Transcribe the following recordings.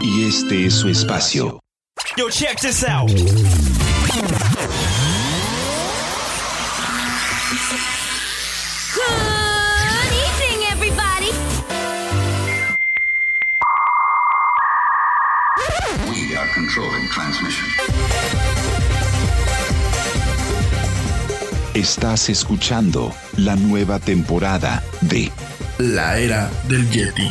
Y este es su espacio. Yo, check this out. Good evening, everybody. We are controlling transmission. Estás escuchando la nueva temporada de La era del Yeti.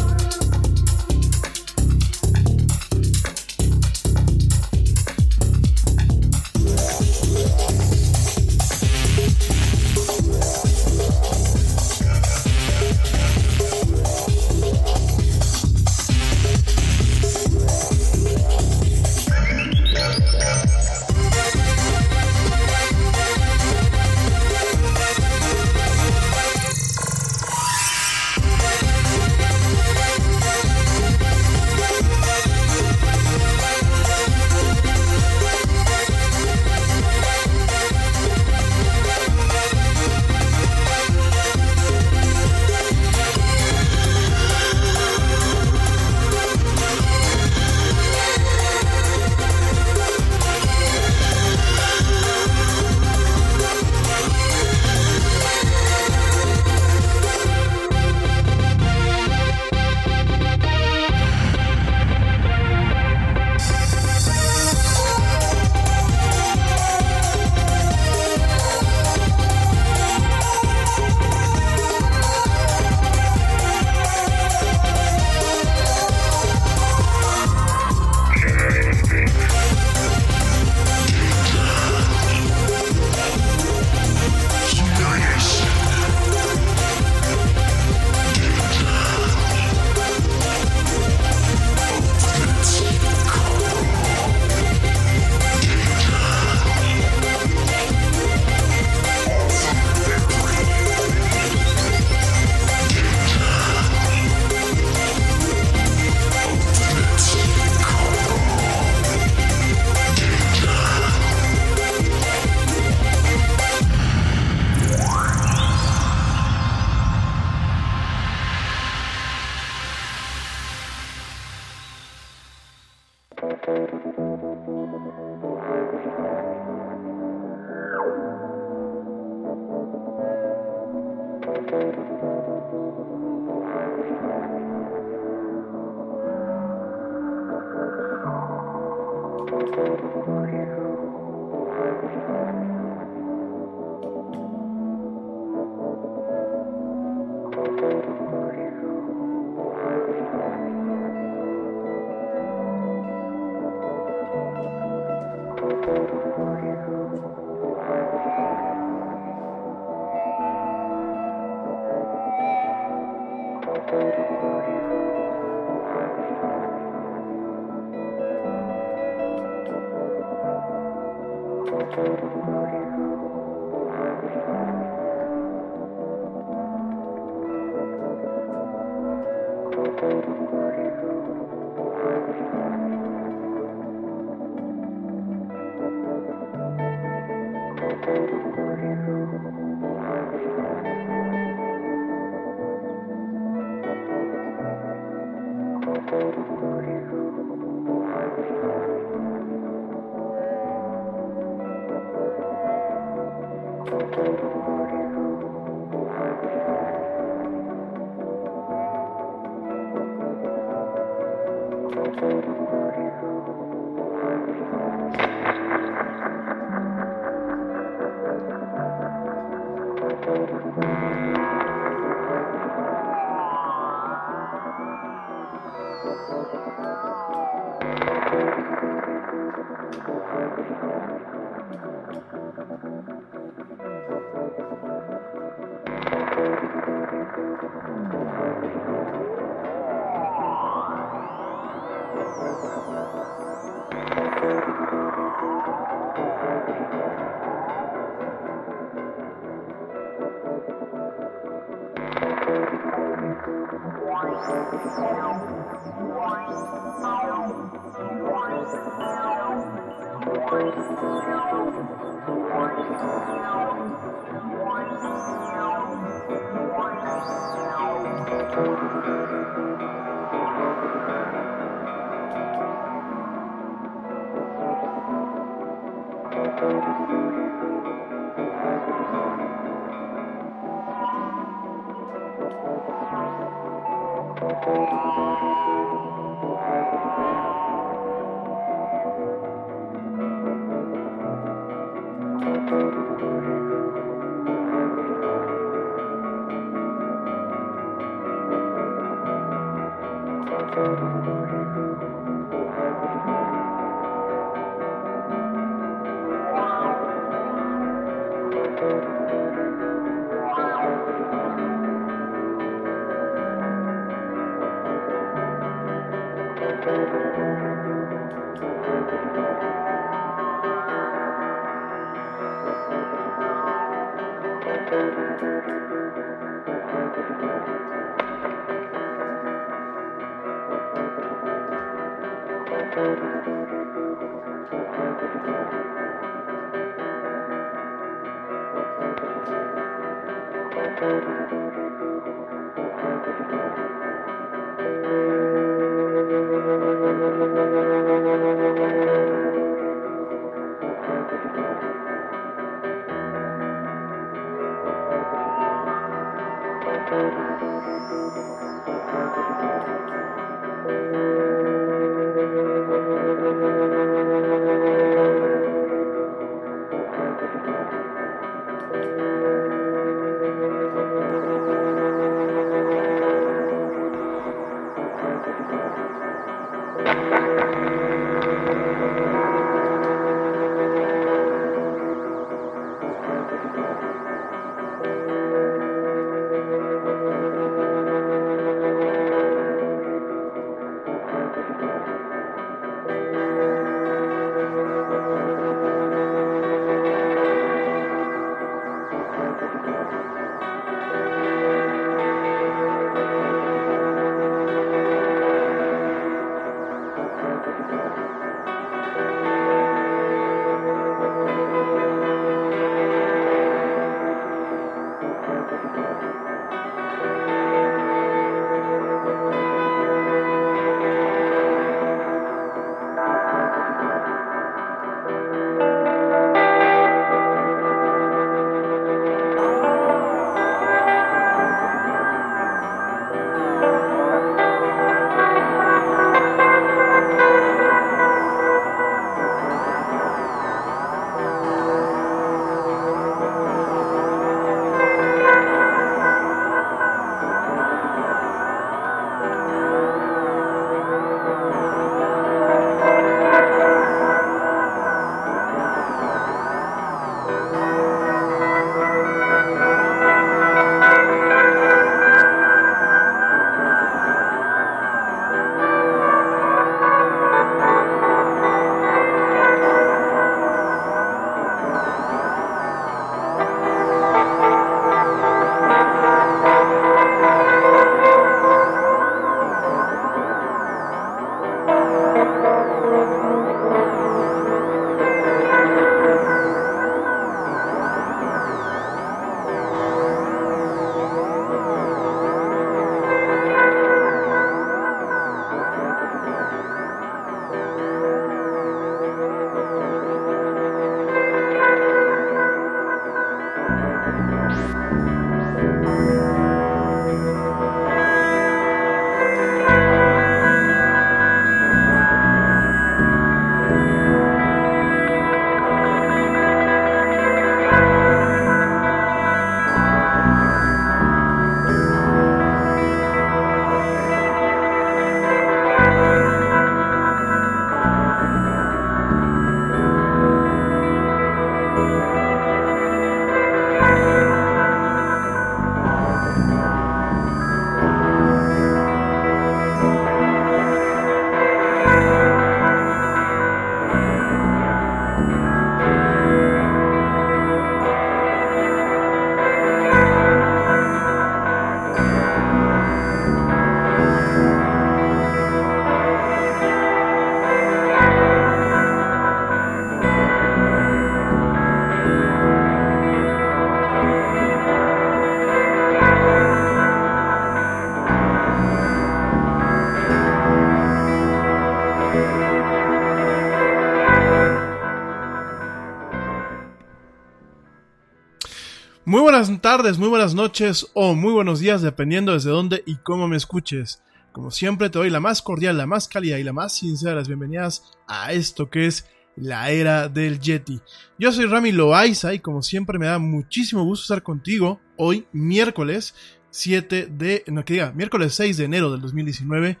Tardes, muy buenas noches o muy buenos días, dependiendo desde dónde y cómo me escuches. Como siempre, te doy la más cordial, la más cálida y la más sincera de las bienvenidas a esto que es la era del Yeti. Yo soy Rami Loaiza y como siempre me da muchísimo gusto estar contigo hoy, miércoles 7 de, no diga, miércoles 6 de enero del 2019,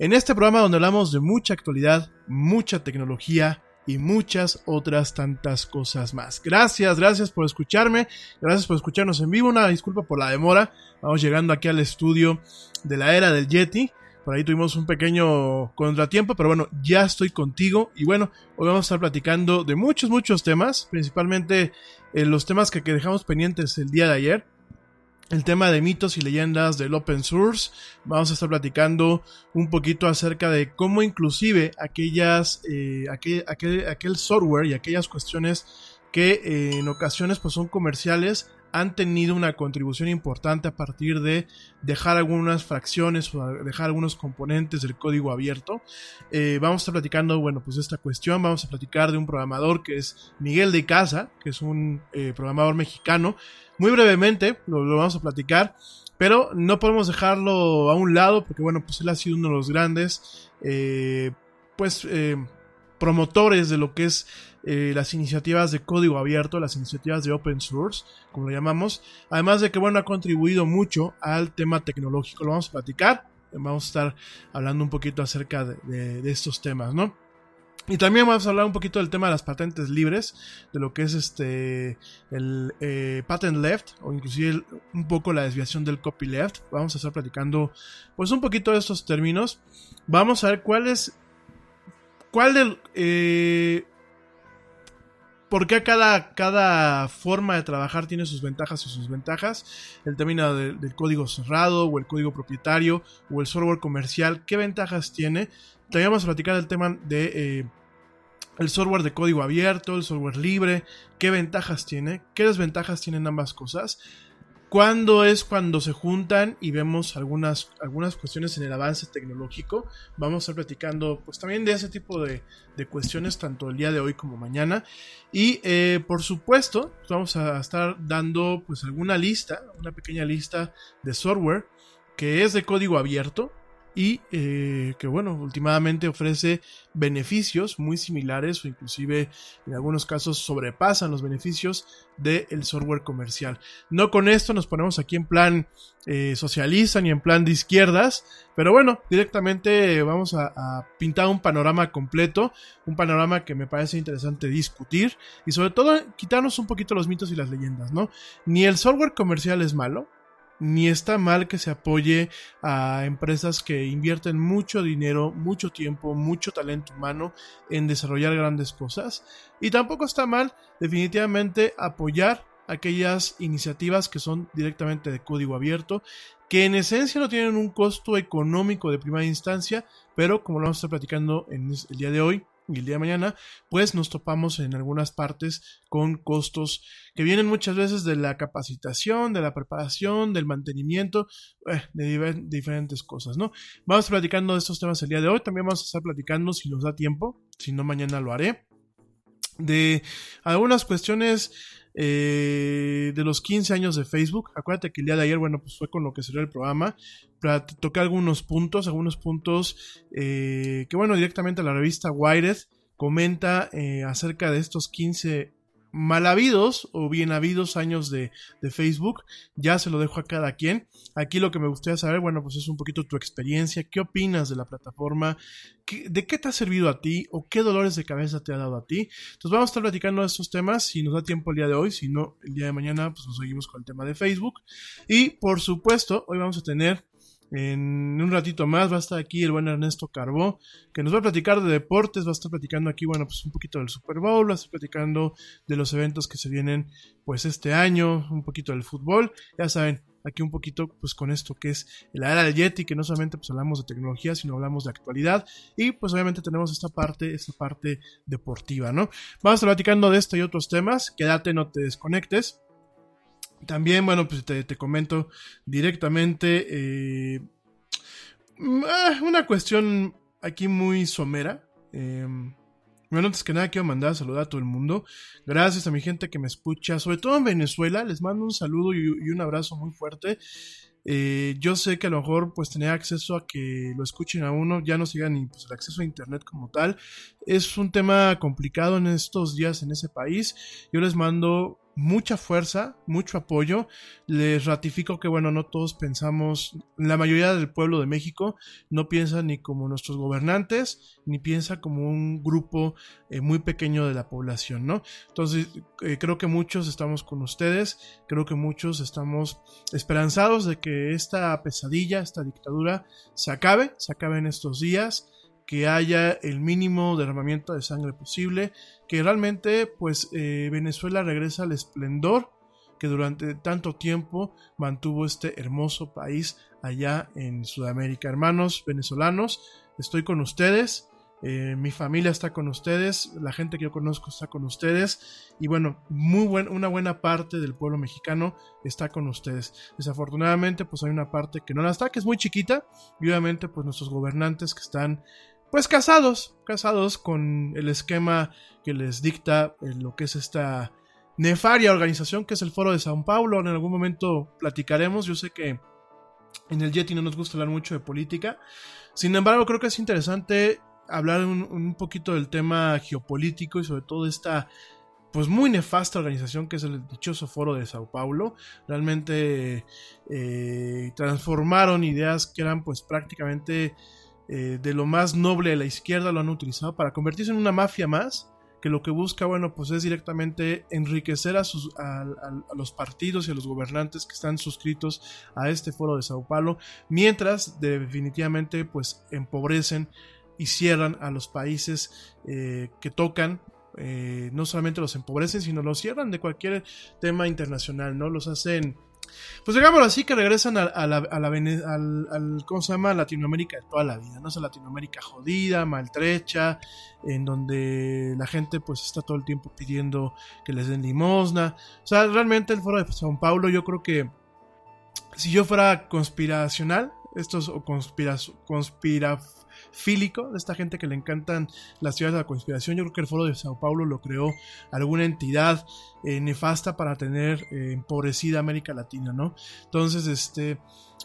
en este programa donde hablamos de mucha actualidad, mucha tecnología, y muchas otras tantas cosas más. Gracias, gracias por escucharme, gracias por escucharnos en vivo, una disculpa por la demora, vamos llegando aquí al estudio de la era del Yeti. Por ahí tuvimos un pequeño contratiempo, pero bueno, ya estoy contigo. Y bueno, hoy vamos a estar platicando de muchos, muchos temas, principalmente eh, los temas que dejamos pendientes el día de ayer el tema de mitos y leyendas del open source. Vamos a estar platicando un poquito acerca de cómo inclusive aquellas, eh, aquel, aquel, software y aquellas cuestiones que eh, en ocasiones pues, son comerciales han tenido una contribución importante a partir de dejar algunas fracciones o dejar algunos componentes del código abierto. Eh, vamos a estar platicando, bueno, pues esta cuestión. Vamos a platicar de un programador que es Miguel de Casa, que es un programador mexicano muy brevemente, lo, vamos a platicar, pero no podemos dejarlo a un lado porque, bueno, pues él ha sido uno de los grandes, eh, pues, eh, promotores de lo que es eh, las iniciativas de código abierto, las iniciativas de open source, como lo llamamos. Además de que, bueno, ha contribuido mucho al tema tecnológico. Lo vamos a platicar. Vamos a estar hablando un poquito acerca de estos temas, ¿no? Y también vamos a hablar un poquito del tema de las patentes libres, de lo que es este el eh, patent left o inclusive un poco la desviación del copyleft. Vamos a estar platicando pues un poquito de estos términos. Vamos a ver cuál es cuál del eh, por qué cada, cada forma de trabajar tiene sus ventajas y sus ventajas. El término del código cerrado o el código propietario o el software comercial, qué ventajas tiene. También vamos a platicar del tema de eh, el software de código abierto, el software libre, qué ventajas tiene, qué desventajas tienen ambas cosas. ¿Cuándo es cuando se juntan y vemos algunas, algunas cuestiones en el avance tecnológico? Vamos a estar platicando pues también de ese tipo de, cuestiones tanto el día de hoy como mañana. Y eh, por supuesto pues, vamos a estar dando pues alguna lista, una pequeña lista de software que es de código abierto, y eh, que bueno, últimamente ofrece beneficios muy similares o inclusive en algunos casos sobrepasan los beneficios del software comercial. No con esto nos ponemos aquí en plan eh, socialista ni en plan de izquierdas, pero bueno, directamente vamos a, a, pintar un panorama completo, un panorama que me parece interesante discutir y sobre todo quitarnos un poquito los mitos y las leyendas, ¿no? Ni el software comercial es malo, ni está mal que se apoye a empresas que invierten mucho dinero, mucho tiempo, mucho talento humano en desarrollar grandes cosas. Y tampoco está mal definitivamente apoyar aquellas iniciativas que son directamente de código abierto, que en esencia no tienen un costo económico de primera instancia, pero como lo vamos a estar platicando en el día de hoy, y el día de mañana, pues nos topamos en algunas partes con costos que vienen muchas veces de la capacitación, de la preparación, del mantenimiento, eh, de, diferentes cosas, ¿no? Vamos platicando de estos temas el día de hoy, también vamos a estar platicando si nos da tiempo, si no mañana lo haré, de algunas cuestiones eh, de los 15 años de Facebook. Acuérdate que el día de ayer, bueno, pues fue con lo que salió el programa. Tocar algunos puntos, algunos puntos eh, que, bueno, directamente la revista Wired comenta eh, acerca de estos 15 mal habidos o bien habidos años de, Facebook. Ya se lo dejo a cada quien. Aquí lo que me gustaría saber, bueno, pues es un poquito tu experiencia. ¿Qué opinas de la plataforma? ¿De qué te ha servido a ti? ¿O qué dolores de cabeza te ha dado a ti? Entonces vamos a estar platicando de estos temas. Si nos da tiempo el día de hoy, si no, el día de mañana, pues nos seguimos con el tema de Facebook. Y por supuesto, hoy vamos a tener en un ratito más va a estar aquí el buen Ernesto Carbó, que nos va a platicar de deportes, va a estar platicando aquí, bueno, pues un poquito del Super Bowl, va a estar platicando de los eventos que se vienen pues este año, un poquito del fútbol, ya saben, aquí un poquito pues con esto que es la era del Yeti, que no solamente pues hablamos de tecnología, sino hablamos de actualidad y pues obviamente tenemos esta parte, esta parte deportiva, ¿no? Vamos a estar platicando de esto y otros temas, quédate, no te desconectes. También, bueno, pues te, comento directamente eh, mm, ah, una cuestión aquí muy somera. Em, Bueno, antes que nada quiero mandar a saludar a todo el mundo. Gracias a mi gente que me escucha, sobre todo en Venezuela. Les mando un saludo y, un abrazo muy fuerte. Eh, yo sé que a lo mejor pues tener acceso a que lo escuchen a uno, ya no siga ni pues, el acceso a internet como tal. Es un tema complicado en estos días en ese país. Yo les mando mucha fuerza, mucho apoyo. Les ratifico que, bueno, no todos pensamos, la mayoría del pueblo de México no piensa ni como nuestros gobernantes, ni piensa como un grupo eh, muy pequeño de la población, ¿no? Entonces, eh, creo que muchos estamos con ustedes, creo que muchos estamos esperanzados de que esta pesadilla, esta dictadura, se acabe, se acabe en estos días que haya el mínimo derramamiento de sangre posible, que realmente pues eh, Venezuela regresa al esplendor que durante tanto tiempo mantuvo este hermoso país allá en Sudamérica. Hermanos venezolanos, estoy con ustedes, eh, mi familia está con ustedes, la gente que yo conozco está con ustedes y bueno, muy buen, una buena parte del pueblo mexicano está con ustedes. Desafortunadamente pues hay una parte que no la está, que es muy chiquita y obviamente pues nuestros gobernantes que están pues casados, casados con el esquema que les dicta lo que es esta nefaria organización que es el Foro de Sao Paulo. En algún momento platicaremos, yo sé que en el Yeti no nos gusta hablar mucho de política, sin embargo creo que es interesante hablar un, poquito del tema geopolítico y sobre todo esta pues muy nefasta organización que es el dichoso foro de Sao Paulo. Realmente eh, transformaron ideas que eran pues prácticamente eh, de lo más noble de la izquierda lo han utilizado para convertirse en una mafia más que lo que busca, bueno, pues es directamente enriquecer a, sus, a, los partidos y a los gobernantes que están suscritos a este foro de Sao Paulo, mientras definitivamente pues empobrecen y cierran a los países eh, que tocan. Eh, no solamente los empobrecen, sino los cierran de cualquier tema internacional, ¿no? Los hacen pues digámoslo así, que regresan a, la, al, ¿cómo se llama? Latinoamérica de toda la vida, ¿no? Esa Latinoamérica jodida, maltrecha, en donde la gente pues está todo el tiempo pidiendo que les den limosna. O sea, realmente el foro de Sao Paulo yo creo que si yo fuera conspiracional, estos o conspira, conspira fílico, de esta gente que le encantan las ciudades de la conspiración. Yo creo que el Foro de Sao Paulo lo creó alguna entidad eh, nefasta para tener eh, empobrecida América Latina, ¿no? Entonces, este,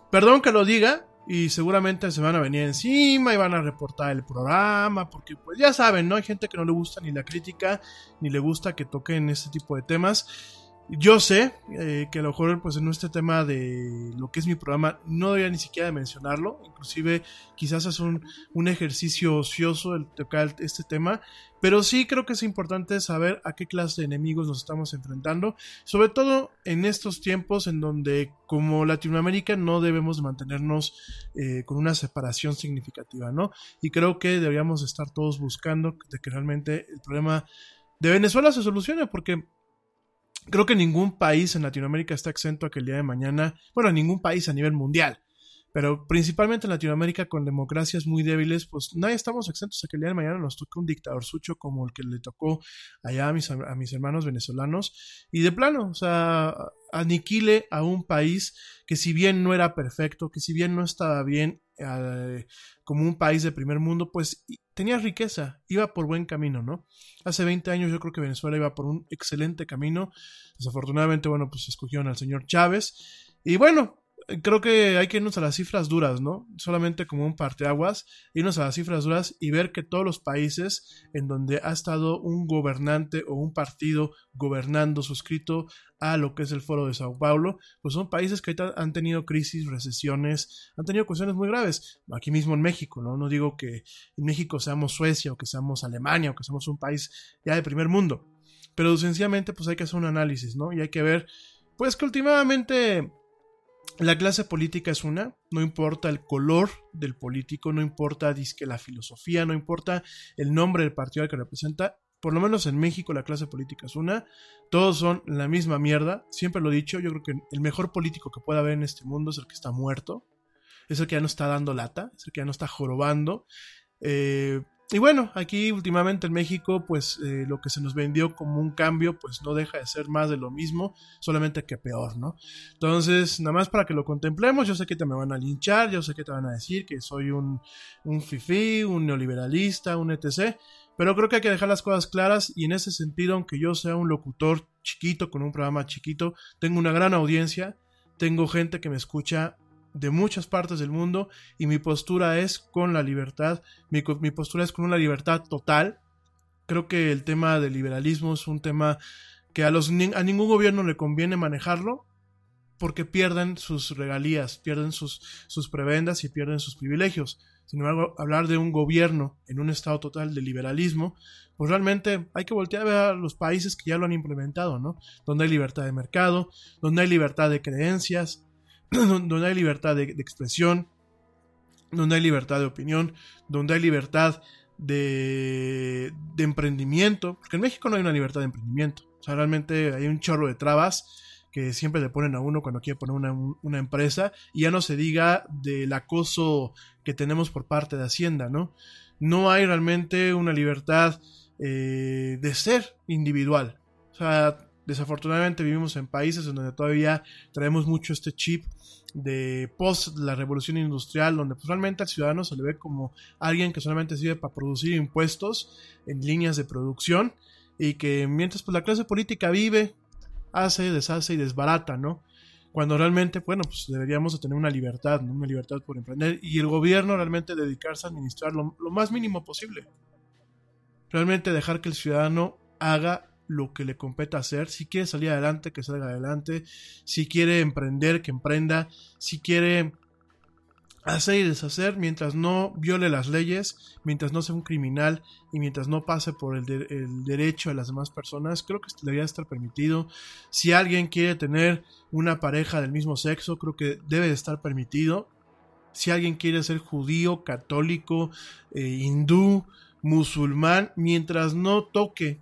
perdón que lo diga, y seguramente se van a venir encima y van a reportar el programa, porque pues ya saben, ¿no? Hay gente que no le gusta ni la crítica, ni le gusta que toquen este tipo de temas. Yo sé eh, que a lo mejor pues en este tema de lo que es mi programa no debería ni siquiera mencionarlo, inclusive quizás es un, un, ejercicio ocioso el tocar este tema, pero sí creo que es importante saber a qué clase de enemigos nos estamos enfrentando, sobre todo en estos tiempos en donde como Latinoamérica no debemos mantenernos eh, con una separación significativa, ¿no? Y creo que deberíamos estar todos buscando de que realmente el problema de Venezuela se solucione, porque Creo que ningún país en Latinoamérica está exento a que el día de mañana, bueno, ningún país a nivel mundial, pero principalmente en Latinoamérica con democracias muy débiles, pues nadie estamos exentos a que el día de mañana nos toque un dictador sucho como el que le tocó allá a mis, a mis hermanos venezolanos y de plano, o sea, aniquile a un país que si bien no era perfecto, que si bien no estaba bien eh, como un país de primer mundo, pues tenía riqueza, iba por buen camino, ¿no? Hace 20 años yo creo que Venezuela iba por un excelente camino. Desafortunadamente, bueno, pues escogieron al señor Chávez. Y bueno, creo que hay que irnos a las cifras duras, ¿no? Solamente como un parteaguas, irnos a las cifras duras y ver que todos los países en donde ha estado un gobernante o un partido gobernando suscrito a lo que es el foro de Sao Paulo, pues son países que han tenido crisis, recesiones, han tenido cuestiones muy graves. Aquí mismo en México, ¿no? No digo que en México seamos Suecia o que seamos Alemania o que seamos un país ya de primer mundo, pero sencillamente pues hay que hacer un análisis, ¿no? Y hay que ver, pues que últimamente la clase política es una, no importa el color del político, no importa disque la filosofía, no importa el nombre del partido al que representa, por lo menos en México la clase política es una, todos son la misma mierda, siempre lo he dicho, yo creo que el mejor político que pueda haber en este mundo es el que está muerto, es el que ya no está dando lata, es el que ya no está jorobando, eh, y bueno, aquí últimamente en México, pues eh, lo que se nos vendió como un cambio, pues no deja de ser más de lo mismo, solamente que peor, ¿no? Entonces, nada más para que lo contemplemos, yo sé que te me van a linchar, yo sé que te van a decir que soy un, un fifi, un neoliberalista, un etc. Pero creo que hay que dejar las cosas claras y en ese sentido, aunque yo sea un locutor chiquito, con un programa chiquito, tengo una gran audiencia, tengo gente que me escucha de muchas partes del mundo y mi postura es con la libertad, mi, mi postura es con una libertad total. Creo que el tema del liberalismo es un tema que a, los, a ningún gobierno le conviene manejarlo porque pierden sus regalías, pierden sus, sus prebendas y pierden sus privilegios. Sin embargo, hablar de un gobierno en un estado total de liberalismo, pues realmente hay que voltear a ver a los países que ya lo han implementado, ¿no? Donde hay libertad de mercado, donde hay libertad de creencias, donde hay libertad de, expresión, donde hay libertad de opinión, donde hay libertad de, emprendimiento, porque en México no hay una libertad de emprendimiento, o sea, realmente hay un chorro de trabas que siempre le ponen a uno cuando quiere poner una, una, empresa, y ya no se diga del acoso que tenemos por parte de Hacienda, ¿no? No hay realmente una libertad eh, de ser individual. O sea, desafortunadamente vivimos en países en donde todavía traemos mucho este chip de post la revolución industrial, donde pues, realmente al ciudadano se le ve como alguien que solamente sirve para producir impuestos en líneas de producción y que mientras pues la clase política vive, hace, deshace y desbarata, ¿no? Cuando realmente, bueno, pues deberíamos de tener una libertad, ¿no? Una libertad por emprender y el gobierno realmente dedicarse a administrar lo, lo más mínimo posible. Realmente dejar que el ciudadano haga lo que le compete hacer. Si quiere salir adelante, que salga adelante. Si quiere emprender, que emprenda. Si quiere hacer y deshacer mientras no viole las leyes, mientras no sea un criminal y mientras no pase por el, derecho de las demás personas, creo que debería estar permitido. Si alguien quiere tener una pareja del mismo sexo, creo que debe estar permitido. Si alguien quiere ser judío, católico, eh, hindú, musulmán, mientras no toque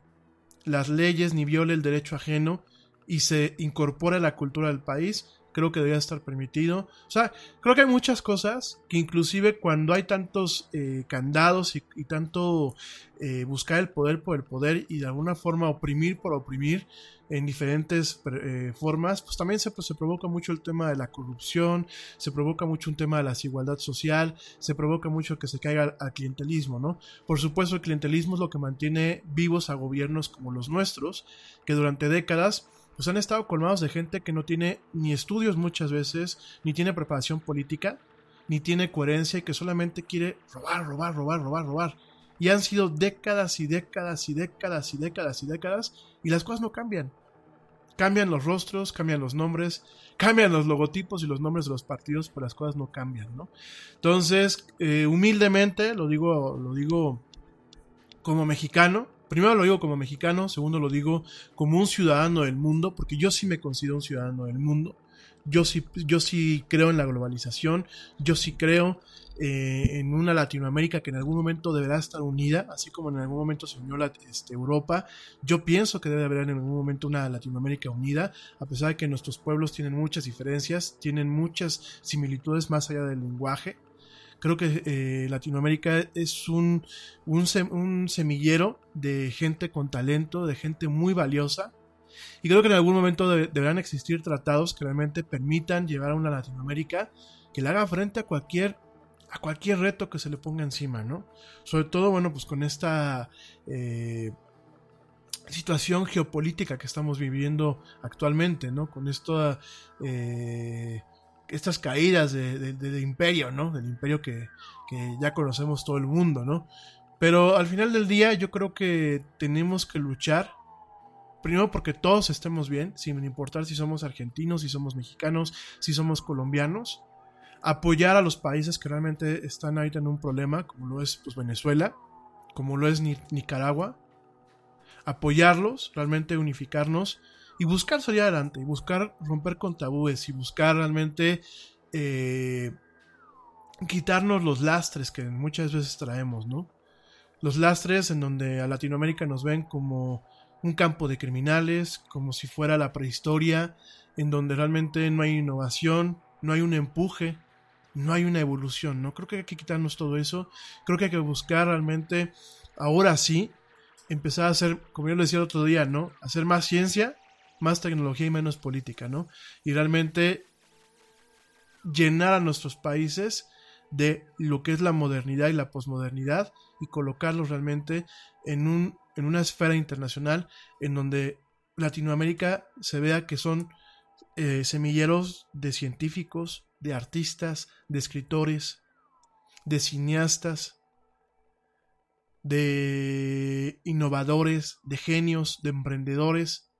las leyes ni viole el derecho ajeno y se incorpore a la cultura del país, creo que debería estar permitido. O sea, creo que hay muchas cosas que inclusive cuando hay tantos eh, candados y, tanto eh, buscar el poder por el poder y de alguna forma oprimir por oprimir en diferentes eh, formas, pues también se, pues, se provoca mucho el tema de la corrupción, se provoca mucho un tema de la desigualdad social, se provoca mucho que se caiga al clientelismo, ¿no? Por supuesto, el clientelismo es lo que mantiene vivos a gobiernos como los nuestros, que durante décadas pues han estado colmados de gente que no tiene ni estudios muchas veces, ni tiene preparación política, ni tiene coherencia y que solamente quiere robar, robar, robar, robar, robar. Y han sido décadas y décadas y décadas y décadas y décadas y las cosas no cambian. Cambian los rostros, cambian los nombres, cambian los logotipos y los nombres de los partidos, pero las cosas no cambian, ¿no? Entonces, eh, humildemente, lo digo, lo digo como mexicano, Primero lo digo como mexicano, segundo lo digo como un ciudadano del mundo, porque yo sí me considero un ciudadano del mundo. Yo sí, yo sí creo en la globalización, yo sí creo eh, en una Latinoamérica que en algún momento deberá estar unida, así como en algún momento se unió la, este, Europa. Yo pienso que debe haber en algún momento una Latinoamérica unida, a pesar de que nuestros pueblos tienen muchas diferencias, tienen muchas similitudes más allá del lenguaje. Creo que eh, Latinoamérica es un, un, semillero de gente con talento, de gente muy valiosa. Y creo que en algún momento deberán existir tratados que realmente permitan llevar a una Latinoamérica que le haga frente a cualquier a cualquier reto que se le ponga encima, ¿no? Sobre todo, bueno, pues con esta eh, situación geopolítica que estamos viviendo actualmente, ¿no? Con esta eh, estas caídas de, imperio, ¿no? Del imperio que, ya conocemos todo el mundo, ¿no? Pero al final del día yo creo que tenemos que luchar, primero porque todos estemos bien, sin importar si somos argentinos, si somos mexicanos, si somos colombianos, apoyar a los países que realmente están ahorita en un problema, como lo es pues, Venezuela, como lo es Nicaragua, apoyarlos, realmente unificarnos y buscar salir adelante, y buscar romper con tabúes, y buscar realmente eh, quitarnos los lastres que muchas veces traemos, ¿no? Los lastres en donde a Latinoamérica nos ven como un campo de criminales, como si fuera la prehistoria, en donde realmente no hay innovación, no hay un empuje, no hay una evolución, ¿no? Creo que hay que quitarnos todo eso, creo que hay que buscar realmente, ahora sí, empezar a hacer, como yo le decía el otro día, ¿no? Hacer más ciencia más tecnología y menos política, ¿no? Y realmente llenar a nuestros países de lo que es la modernidad y la posmodernidad y colocarlos realmente en, un, en una esfera internacional en donde Latinoamérica se vea que son eh, semilleros de científicos, de artistas, de escritores, de cineastas, de innovadores, de genios, de emprendedores,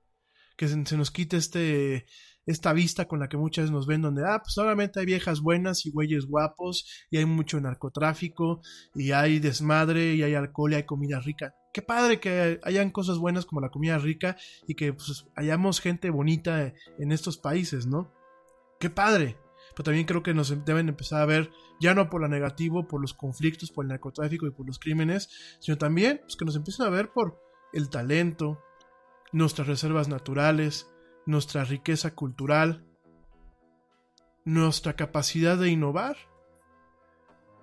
que se, nos quite este, esta vista con la que muchas nos ven donde, ah, pues solamente hay viejas buenas y güeyes guapos y hay mucho narcotráfico y hay desmadre y hay alcohol y hay comida rica. Qué padre que hayan cosas buenas como la comida rica y que pues, hayamos gente bonita en estos países, ¿no? Qué padre. Pero también creo que nos deben empezar a ver ya no por lo negativo, por los conflictos, por el narcotráfico y por los crímenes, sino también pues, que nos empiecen a ver por el talento, nuestras reservas naturales, nuestra riqueza cultural, nuestra capacidad de innovar.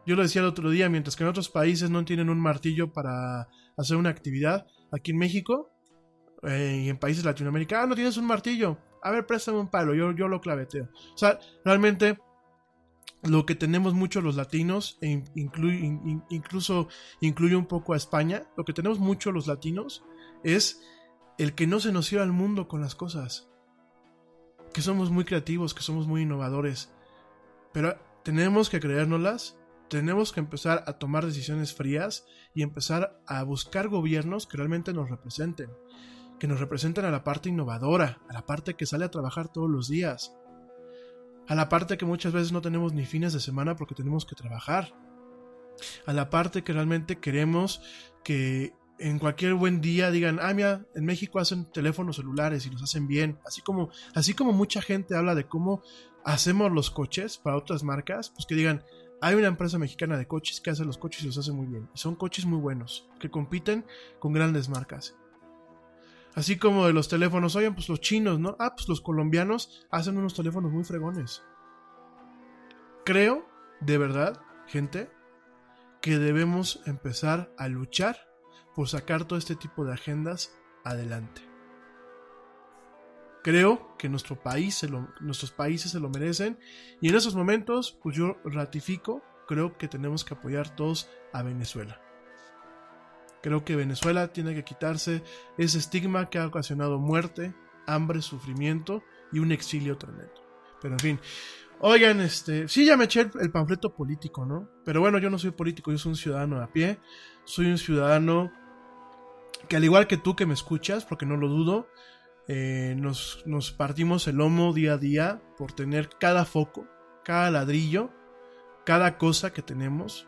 Yo lo decía el otro día, mientras que en otros países no tienen un martillo para hacer una actividad, aquí en México eh, y en países de Latinoamérica, ah, no tienes un martillo, a ver, préstame un palo, yo, yo lo claveteo. O sea, realmente lo que tenemos mucho los latinos, e incluso incluye un poco a España, lo que tenemos mucho los latinos es el que no se nos cierra al mundo con las cosas que somos muy creativos, que somos muy innovadores. Pero tenemos que creérnoslas, tenemos que empezar a tomar decisiones frías y empezar a buscar gobiernos que realmente nos representen, que nos representen a la parte innovadora, a la parte que sale a trabajar todos los días, a la parte que muchas veces no tenemos ni fines de semana porque tenemos que trabajar, a la parte que realmente queremos que en cualquier buen día digan, ah, mira, en México hacen teléfonos celulares y los hacen bien. Así como, así como mucha gente habla de cómo hacemos los coches para otras marcas, pues que digan, hay una empresa mexicana de coches que hace los coches y los hace muy bien. Y son coches muy buenos, que compiten con grandes marcas. Así como de los teléfonos, oigan, pues los chinos, ¿no? Ah, pues los colombianos hacen unos teléfonos muy fregones. Creo, de verdad, gente, que debemos empezar a luchar por sacar todo este tipo de agendas adelante. Creo que nuestro país nuestros países se lo merecen y en esos momentos pues yo ratifico, creo que tenemos que apoyar todos a Venezuela. Creo que Venezuela tiene que quitarse ese estigma que ha ocasionado muerte, hambre, sufrimiento y un exilio tremendo. Pero en fin, oigan, este, sí ya me eché el, el panfleto político, ¿no? Pero bueno, yo no soy político, yo soy un ciudadano a pie, soy un ciudadano que al igual que tú que me escuchas, porque no lo dudo, eh, nos, nos partimos el lomo día a día por tener cada foco, cada ladrillo, cada cosa que tenemos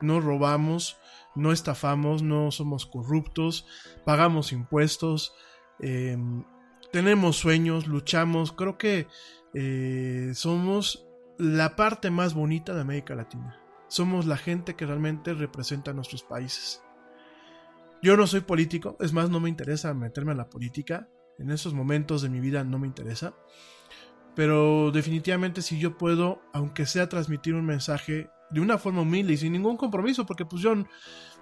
No robamos, no estafamos, no somos corruptos, pagamos impuestos, em, tenemos sueños, luchamos. Creo que eh, somos la parte más bonita de América Latina. Somos la gente que realmente representa a nuestros países. Yo no soy político, es más, no me interesa meterme en la política. En esos momentos de mi vida no me interesa. Pero definitivamente si yo puedo, aunque sea transmitir un mensaje de una forma humilde y sin ningún compromiso, porque pues yo,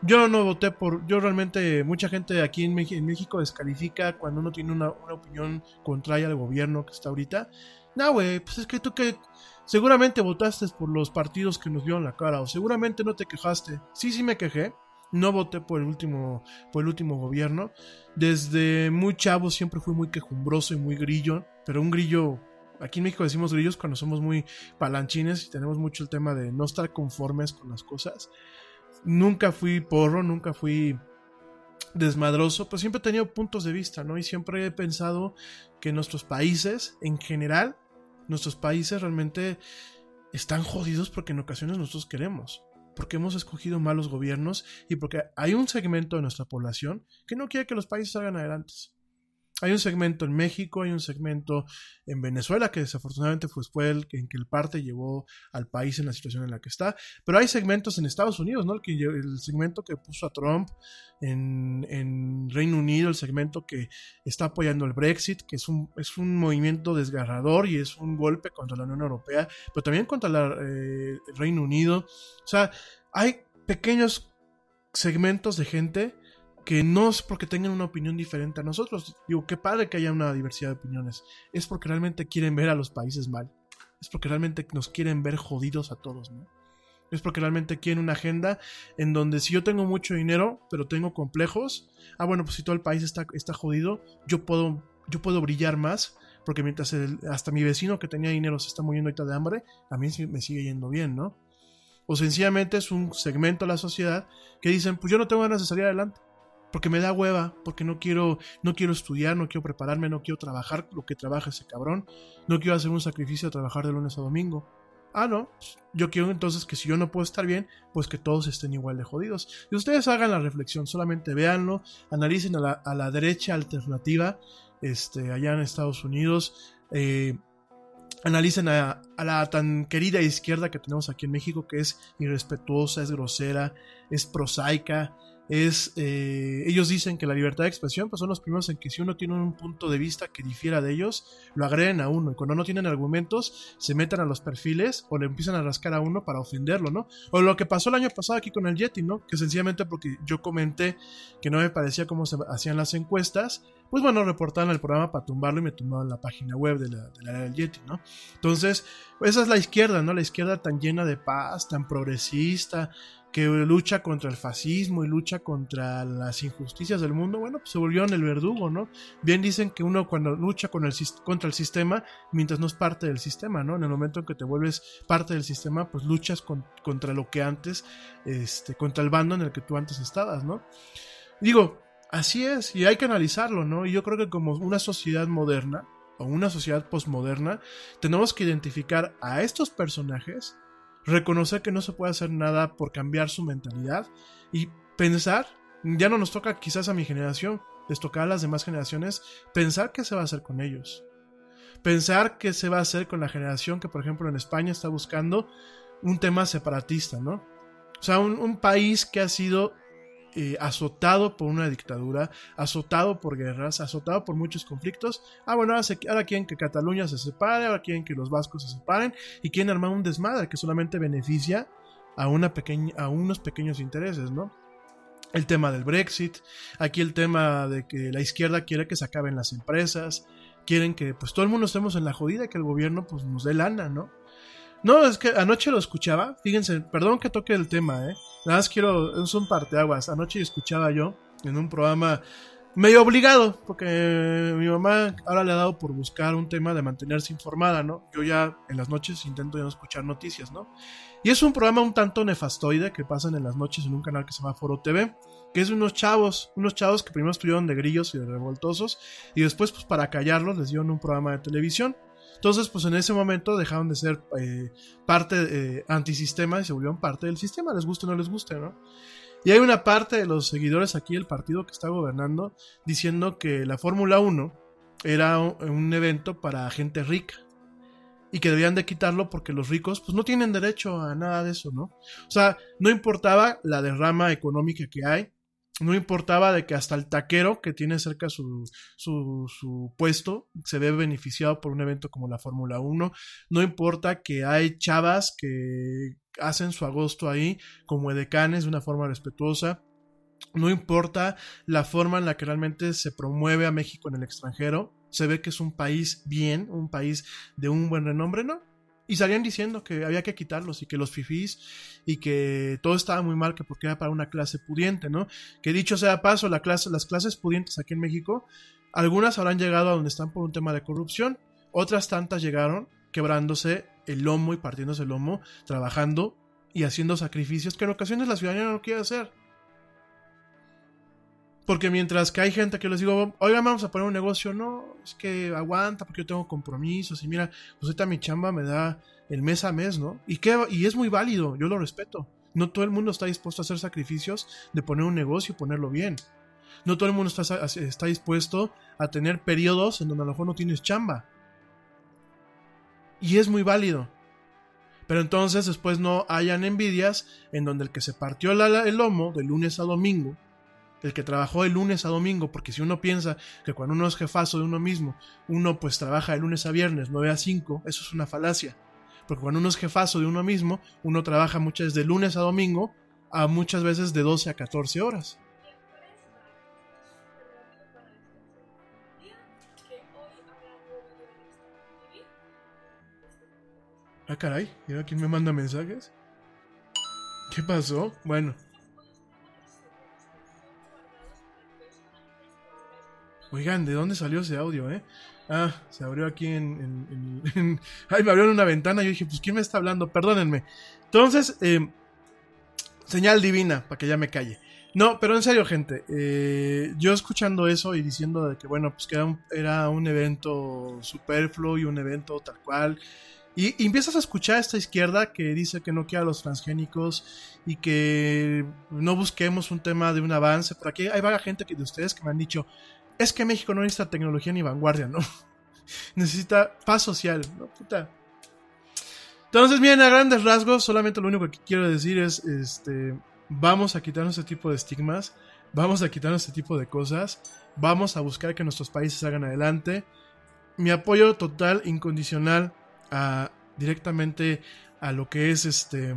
yo no voté por, yo realmente, mucha gente aquí en, México descalifica cuando uno tiene una, opinión contraria al gobierno que está ahorita. No, güey, pues es que tú que seguramente votaste por los partidos que nos dieron la cara, o seguramente no te quejaste. Sí, sí me quejé. No voté por el último, por el último gobierno. Desde muy chavo siempre fui muy quejumbroso y muy grillo, pero un grillo Aquí en México decimos grillos cuando somos muy palanchines y tenemos mucho el tema de no estar conformes con las cosas. Nunca fui porro, nunca fui desmadroso, pero siempre he tenido puntos de vista, ¿no? Y siempre he pensado que nuestros países, en general, nuestros países realmente están jodidos porque en ocasiones nosotros queremos, porque hemos escogido malos gobiernos y porque hay un segmento de nuestra población que no quiere que los países salgan adelante. Hay un segmento en México, hay un segmento en Venezuela, que desafortunadamente pues, fue el en que el parte llevó al país en la situación en la que está, pero hay segmentos en Estados Unidos, ¿no? El, el segmento que puso a Trump en, Reino Unido, el segmento que está apoyando el Brexit, que es un, es un movimiento desgarrador y es un golpe contra la Unión Europea, pero también contra la, eh, el Reino Unido. O sea, hay pequeños segmentos de gente que no es porque tengan una opinión diferente a nosotros. Digo, qué padre que haya una diversidad de opiniones. Es porque realmente quieren ver a los países mal. Es porque realmente nos quieren ver jodidos a todos, ¿no? Es porque realmente quieren una agenda en donde si yo tengo mucho dinero, pero tengo complejos, ah, bueno, pues si todo el país está, está jodido, yo puedo, yo puedo brillar más, porque mientras hasta mi vecino que tenía dinero se está muriendo ahorita de hambre, a mí me sigue yendo bien, ¿no? O sencillamente es un segmento de la sociedad que dicen, pues yo no tengo ganas de salir adelante porque me da hueva, porque no quiero, no quiero estudiar, no quiero prepararme, no quiero trabajar lo que trabaja ese cabrón, no quiero hacer un sacrificio de trabajar de lunes a domingo. Ah, no, yo quiero entonces que si yo no puedo estar bien, pues que todos estén igual de jodidos. Y ustedes hagan la reflexión, solamente véanlo, analicen a la, a la derecha alternativa, este, allá en Estados Unidos, eh, analicen a, a, la tan querida izquierda que tenemos aquí en México, que es irrespetuosa, es grosera, es prosaica, es, eh, ellos dicen que la libertad de expresión pues son los primeros en que si uno tiene un punto de vista que difiera de ellos, lo agreden a uno y cuando no tienen argumentos se metan a los perfiles o le empiezan a rascar a uno para ofenderlo, ¿no? O lo que pasó el año pasado aquí con el Yeti, ¿no? Que sencillamente porque yo comenté que no me parecía cómo se hacían las encuestas, pues bueno, reportaron el programa para tumbarlo y me tumbaron la página web de la, de la del Yeti, ¿no? Entonces, esa es la izquierda, ¿no? La izquierda tan llena de paz, tan progresista, que lucha contra el fascismo y lucha contra las injusticias del mundo, bueno, pues se volvió en el verdugo, ¿no? Bien dicen que uno cuando lucha el, contra el sistema, mientras no es parte del sistema, ¿no? En el momento en que te vuelves parte del sistema, pues luchas contra lo que antes, este, contra el bando en el que tú antes estabas, ¿no? Digo, así es, y hay que analizarlo, ¿no? Y yo creo que como una sociedad moderna, o una sociedad postmoderna, tenemos que identificar a estos personajes reconocer que no se puede hacer nada por cambiar su mentalidad y pensar, ya no nos toca quizás a mi generación, les toca a las demás generaciones, pensar qué se va a hacer con ellos. Pensar qué se va a hacer con la generación que, por ejemplo, en España está buscando un tema separatista, ¿no? O sea, un, un país que ha sido eh, azotado por una dictadura, azotado por guerras, azotado por muchos conflictos. Ah, bueno, ahora, quieren que Cataluña se separe, ahora quieren que los vascos se separen y quieren armar un desmadre que solamente beneficia a, una pequeña, a unos pequeños intereses, ¿no? El tema del Brexit, aquí el tema de que la izquierda quiere que se acaben las empresas, quieren que pues todo el mundo estemos en la jodida, que el gobierno pues nos dé lana, ¿no? No, es que anoche lo escuchaba. Fíjense, perdón que toque el tema, ¿eh? Nada más quiero, es un parteaguas. Anoche escuchaba yo en un programa medio obligado, porque mi mamá ahora le ha dado por buscar un tema de mantenerse informada, ¿no? Yo ya en las noches intento ya no escuchar noticias, ¿no? Y es un programa un tanto nefastoide que pasan en las noches en un canal que se llama Foro TV, que es unos chavos, unos chavos que primero estuvieron de grillos y de revoltosos, y después, pues para callarlos, les dieron un programa de televisión. Entonces, pues en ese momento dejaron de ser eh, parte eh, antisistema y se volvieron parte del sistema, les guste o no les guste, ¿no? Y hay una parte de los seguidores aquí del partido que está gobernando diciendo que la Fórmula 1 era un evento para gente rica y que debían de quitarlo porque los ricos pues no tienen derecho a nada de eso, ¿no? O sea, no importaba la derrama económica que hay, no importaba de que hasta el taquero que tiene cerca su, su, puesto se ve beneficiado por un evento como la Fórmula 1. No importa que hay chavas que hacen su agosto ahí como edecanes de una forma respetuosa. No importa la forma en la que realmente se promueve a México en el extranjero. Se ve que es un país bien, un país de un buen renombre, ¿no? Y salían diciendo que había que quitarlos y que los fifís y que todo estaba muy mal, que porque era para una clase pudiente, ¿no? Que dicho sea paso, la clase, las clases pudientes aquí en México, algunas habrán llegado a donde están por un tema de corrupción, otras tantas llegaron quebrándose el lomo y partiéndose el lomo, trabajando y haciendo sacrificios que en ocasiones la ciudadanía no quiere hacer. Porque mientras que hay gente que les digo, oigan, vamos a poner un negocio, no, es que aguanta porque yo tengo compromisos y mira, pues ahorita mi chamba me da el mes a mes, ¿no? Y, y es muy válido, yo lo respeto. No todo el mundo está dispuesto a hacer sacrificios de poner un negocio y ponerlo bien. No todo el mundo está, está dispuesto a tener periodos en donde a lo mejor no tienes chamba. Y es muy válido. Pero entonces después no hayan envidias en donde el que se partió el lomo de lunes a domingo, el que trabajó de lunes a domingo, porque si uno piensa que cuando uno es jefazo de uno mismo, uno pues trabaja de lunes a viernes, 9 a 5, eso es una falacia. Porque cuando uno es jefazo de uno mismo, uno trabaja muchas veces de lunes a domingo, a muchas veces de 12 a 14 horas. Ah, caray, ¿y quién me manda mensajes? ¿Qué pasó? Bueno. Oigan, ¿de dónde salió ese audio, eh? Ah, se abrió aquí en, Ay, me abrió en una ventana. Yo dije, pues, ¿quién me está hablando? Perdónenme. Entonces, eh, señal divina, para que ya me calle. No, pero en serio, gente. Eh, yo escuchando eso y diciendo de que, bueno, pues que era un, evento superfluo y un evento tal cual. Y, empiezas a escuchar a esta izquierda que dice que no quiere a los transgénicos y que no busquemos un tema de un avance. Por aquí hay varias gente que, de ustedes que me han dicho, es que México no necesita tecnología ni vanguardia, ¿no? necesita paz social, ¿no? Puta. Entonces, miren, a grandes rasgos, solamente lo único que quiero decir es, este, vamos a quitarnos este tipo de estigmas, vamos a quitarnos este tipo de cosas, vamos a buscar que nuestros países salgan adelante. Mi apoyo total, incondicional, a, directamente a lo que es este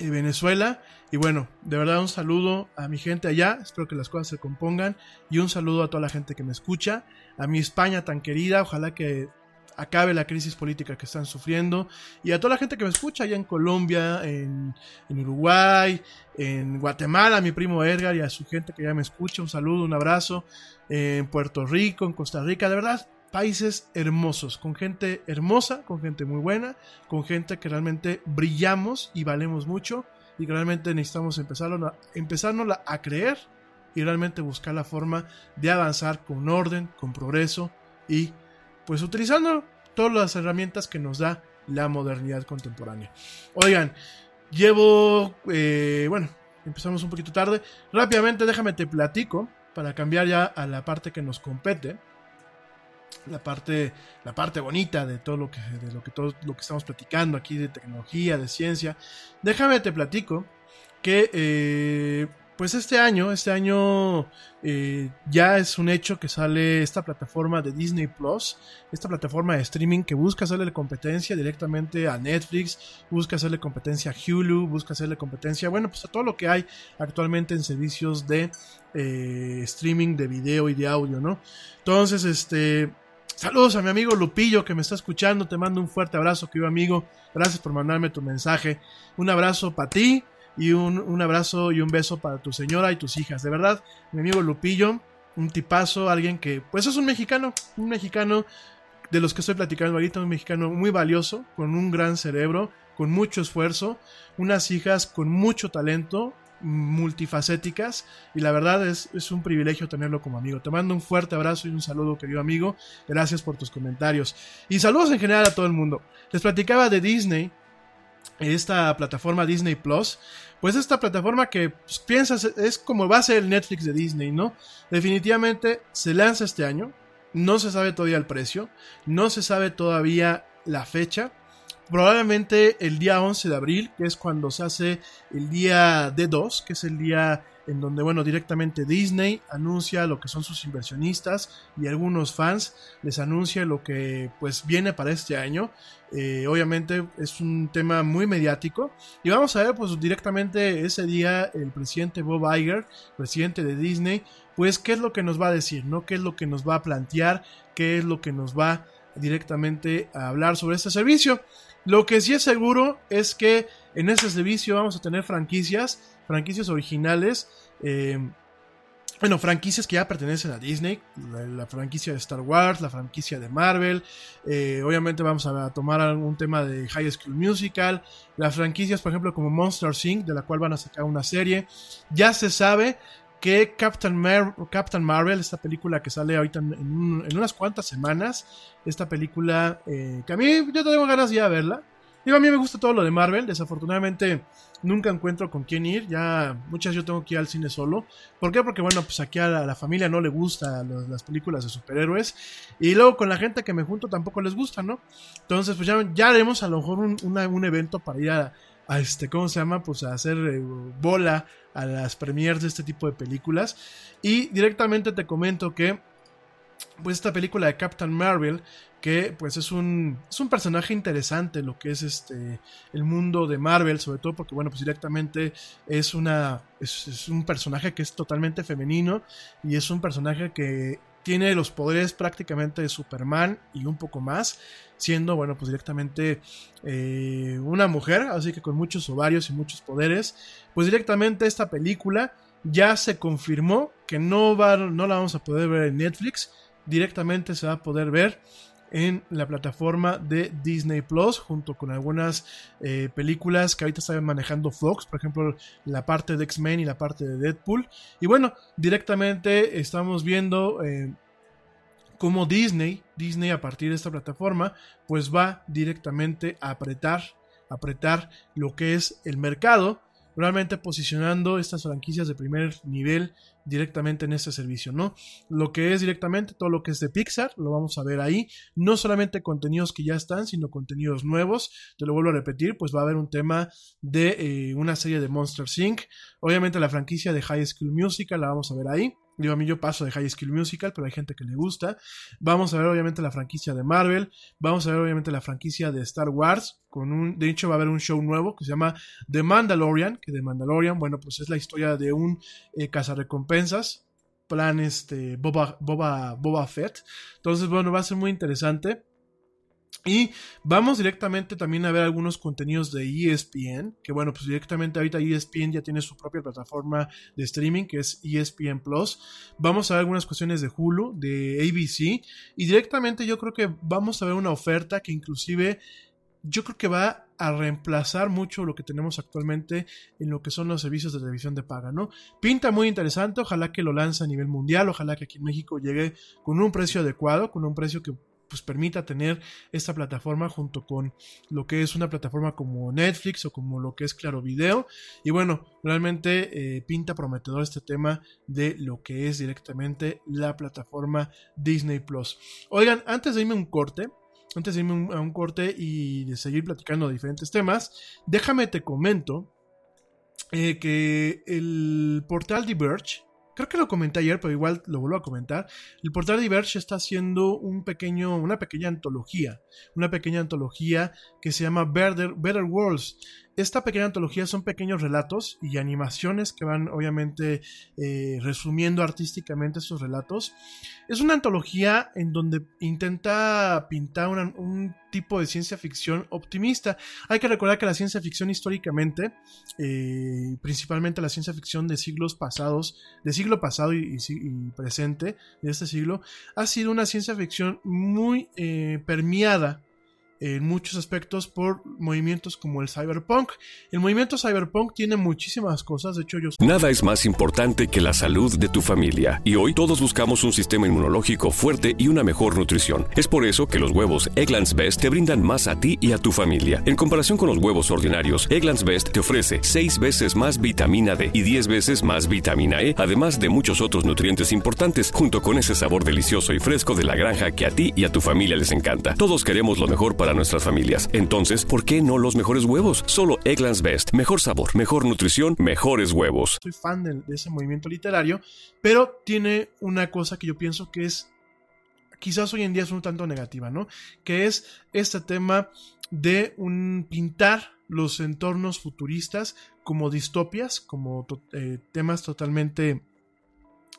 eh, Venezuela. Y bueno, de verdad un saludo a mi gente allá, espero que las cosas se compongan. Y un saludo a toda la gente que me escucha, a mi España tan querida, ojalá que acabe la crisis política que están sufriendo. Y a toda la gente que me escucha allá en Colombia, en, en Uruguay, en Guatemala, a mi primo Edgar y a su gente que ya me escucha, un saludo, un abrazo, en Puerto Rico, en Costa Rica, de verdad, países hermosos, con gente hermosa, con gente muy buena, con gente que realmente brillamos y valemos mucho y que realmente necesitamos empezarlo a, a creer y realmente buscar la forma de avanzar con orden, con progreso y pues utilizando todas las herramientas que nos da la modernidad contemporánea. Oigan, llevo, eh, bueno, empezamos un poquito tarde. Rápidamente déjame te platico para cambiar ya a la parte que nos compete. La parte, la parte bonita de todo lo que, de lo que todo lo que estamos platicando aquí de tecnología, de ciencia. Déjame te platico que eh, pues este año, este año eh, ya es un hecho que sale esta plataforma de Disney Plus, esta plataforma de streaming que busca hacerle competencia directamente a Netflix, busca hacerle competencia a Hulu, busca hacerle competencia, bueno, pues a todo lo que hay actualmente en servicios de eh, streaming de video y de audio, ¿no? Entonces, este, Saludos a mi amigo Lupillo que me está escuchando. Te mando un fuerte abrazo, querido amigo. Gracias por mandarme tu mensaje. Un abrazo para ti y un, abrazo y un beso para tu señora y tus hijas. De verdad, mi amigo Lupillo, un tipazo, alguien que, pues es un mexicano, un mexicano de los que estoy platicando ahorita, un mexicano muy valioso, con un gran cerebro, con mucho esfuerzo, unas hijas con mucho talento, multifacéticas y la verdad es, es, un privilegio tenerlo como amigo. Te mando un fuerte abrazo y un saludo querido amigo. Gracias por tus comentarios. Y saludos en general a todo el mundo. Les platicaba de Disney, esta plataforma Disney Plus. Pues esta plataforma que pues, piensas es como va a ser el Netflix de Disney, ¿no? Definitivamente se lanza este año. No se sabe todavía el precio. No se sabe todavía la fecha probablemente el día 11 de abril, que es cuando se hace el día D2, que es el día en donde, bueno, directamente Disney anuncia lo que son sus inversionistas y algunos fans les anuncia lo que pues viene para este año. Eh, obviamente es un tema muy mediático y vamos a ver pues directamente ese día el presidente Bob Iger, presidente de Disney, pues qué es lo que nos va a decir, ¿no? ¿Qué es lo que nos va a plantear? ¿Qué es lo que nos va directamente a hablar sobre este servicio? Lo que sí es seguro es que en ese servicio vamos a tener franquicias, franquicias originales. Eh, bueno, franquicias que ya pertenecen a Disney, la, franquicia de Star Wars, la franquicia de Marvel, eh, obviamente vamos a, tomar algún tema de High School Musical, las franquicias, por ejemplo, como Monster Inc., de la cual van a sacar una serie. Ya se sabe que Captain, Mar Captain Marvel, esta película que sale ahorita en unas cuantas semanas, esta película eh, que a mí yo tengo ganas ya de verla. Digo, a mí me gusta todo lo de Marvel, desafortunadamente nunca encuentro con quién ir, ya muchas yo tengo que ir al cine solo. ¿Por qué? Porque bueno, pues aquí a la, la familia no le gusta los- las películas de superhéroes y luego con la gente que me junto tampoco les gusta, ¿no? Entonces pues ya, ya haremos a lo mejor un, un evento para ir a, a este, ¿cómo se llama? Pues a hacer eh, bola a las premiers de este tipo de películas. Y directamente te comento que pues esta película de Captain Marvel que pues es un, es un personaje interesante en lo que es este el mundo de Marvel, sobre todo porque bueno, pues directamente es una es, un personaje que es totalmente femenino y es un personaje que tiene los poderes prácticamente de Superman y un poco más, siendo bueno, pues directamente eh, una mujer, así que con muchos ovarios y muchos poderes, pues directamente esta película ya se confirmó que no va no la vamos a poder ver en Netflix, directamente se va a poder ver en la plataforma de Disney Plus, junto con algunas eh, películas que ahorita están manejando Fox, por ejemplo, la parte de X-Men y la parte de Deadpool. Y bueno, directamente estamos viendo eh, cómo Disney, Disney a partir de esta plataforma, pues va directamente a apretar, apretar lo que es el mercado, realmente posicionando estas franquicias de primer nivel directamente en este servicio, ¿no? Lo que es directamente todo lo que es de Pixar, lo vamos a ver ahí, no solamente contenidos que ya están, sino contenidos nuevos, te lo vuelvo a repetir, pues va a haber un tema de eh, una serie de Monster Inc., obviamente la franquicia de High School Musical la vamos a ver ahí, Digo, a mí yo paso de High School Musical, pero hay gente que le gusta. Vamos a ver obviamente la franquicia de Marvel. Vamos a ver obviamente la franquicia de Star Wars. Con un, de hecho va a haber un show nuevo que se llama The Mandalorian. Que de Mandalorian, bueno, pues es la historia de un eh, cazarrecompensas. Plan este Boba, Boba, Boba Fett. Entonces, bueno, va a ser muy interesante. Y vamos directamente también a ver algunos contenidos de ESPN, que bueno, pues directamente ahorita ESPN ya tiene su propia plataforma de streaming, que es ESPN Plus. Vamos a ver algunas cuestiones de Hulu, de ABC, y directamente yo creo que vamos a ver una oferta que inclusive yo creo que va a reemplazar mucho lo que tenemos actualmente en lo que son los servicios de televisión de paga, ¿no? Pinta muy interesante, ojalá que lo lance a nivel mundial, ojalá que aquí en México llegue con un precio adecuado, con un precio que pues permita tener esta plataforma junto con lo que es una plataforma como Netflix o como lo que es Claro Video. Y bueno, realmente eh, pinta prometedor este tema de lo que es directamente la plataforma Disney Plus. Oigan, antes de irme un corte, antes de irme un- a un corte y de seguir platicando de diferentes temas, déjame te comento eh, que el portal Diverge, creo que lo comenté ayer, pero igual lo vuelvo a comentar. El portal Diverge está haciendo un pequeño, una pequeña antología, una pequeña antología que se llama Better, Better Worlds. Esta pequeña antología son pequeños relatos y animaciones que van obviamente eh, resumiendo artísticamente esos relatos. Es una antología en donde intenta pintar un tipo de ciencia ficción optimista. Hay que recordar que la ciencia ficción históricamente, eh, principalmente la ciencia ficción de siglos pasados, de siglo pasado y presente, de este siglo, ha sido una ciencia ficción muy eh, permeada en muchos aspectos por movimientos como el cyberpunk. El movimiento cyberpunk tiene muchísimas cosas, de hecho yo Nada es más importante que la salud de tu familia. Y hoy todos buscamos un sistema inmunológico fuerte y una mejor nutrición. Es por eso que los huevos Egglands Best te brindan más a ti y a tu familia. En comparación con los huevos ordinarios, Egglands Best te ofrece 6 veces más vitamina D y 10 veces más vitamina E, además de muchos otros nutrientes importantes, junto con ese sabor delicioso y fresco de la granja que a ti y a tu familia les encanta. Todos queremos lo mejor para nuestras familias. Entonces, ¿por qué no los mejores huevos? Solo Egglands Best. Mejor sabor, mejor nutrición, mejores huevos. soy fan de, ese movimiento literario, pero tiene una cosa que yo pienso que es, quizás hoy en día es un tanto negativa, ¿no? Que es este tema de un pintar los entornos futuristas como distopias, como eh, temas totalmente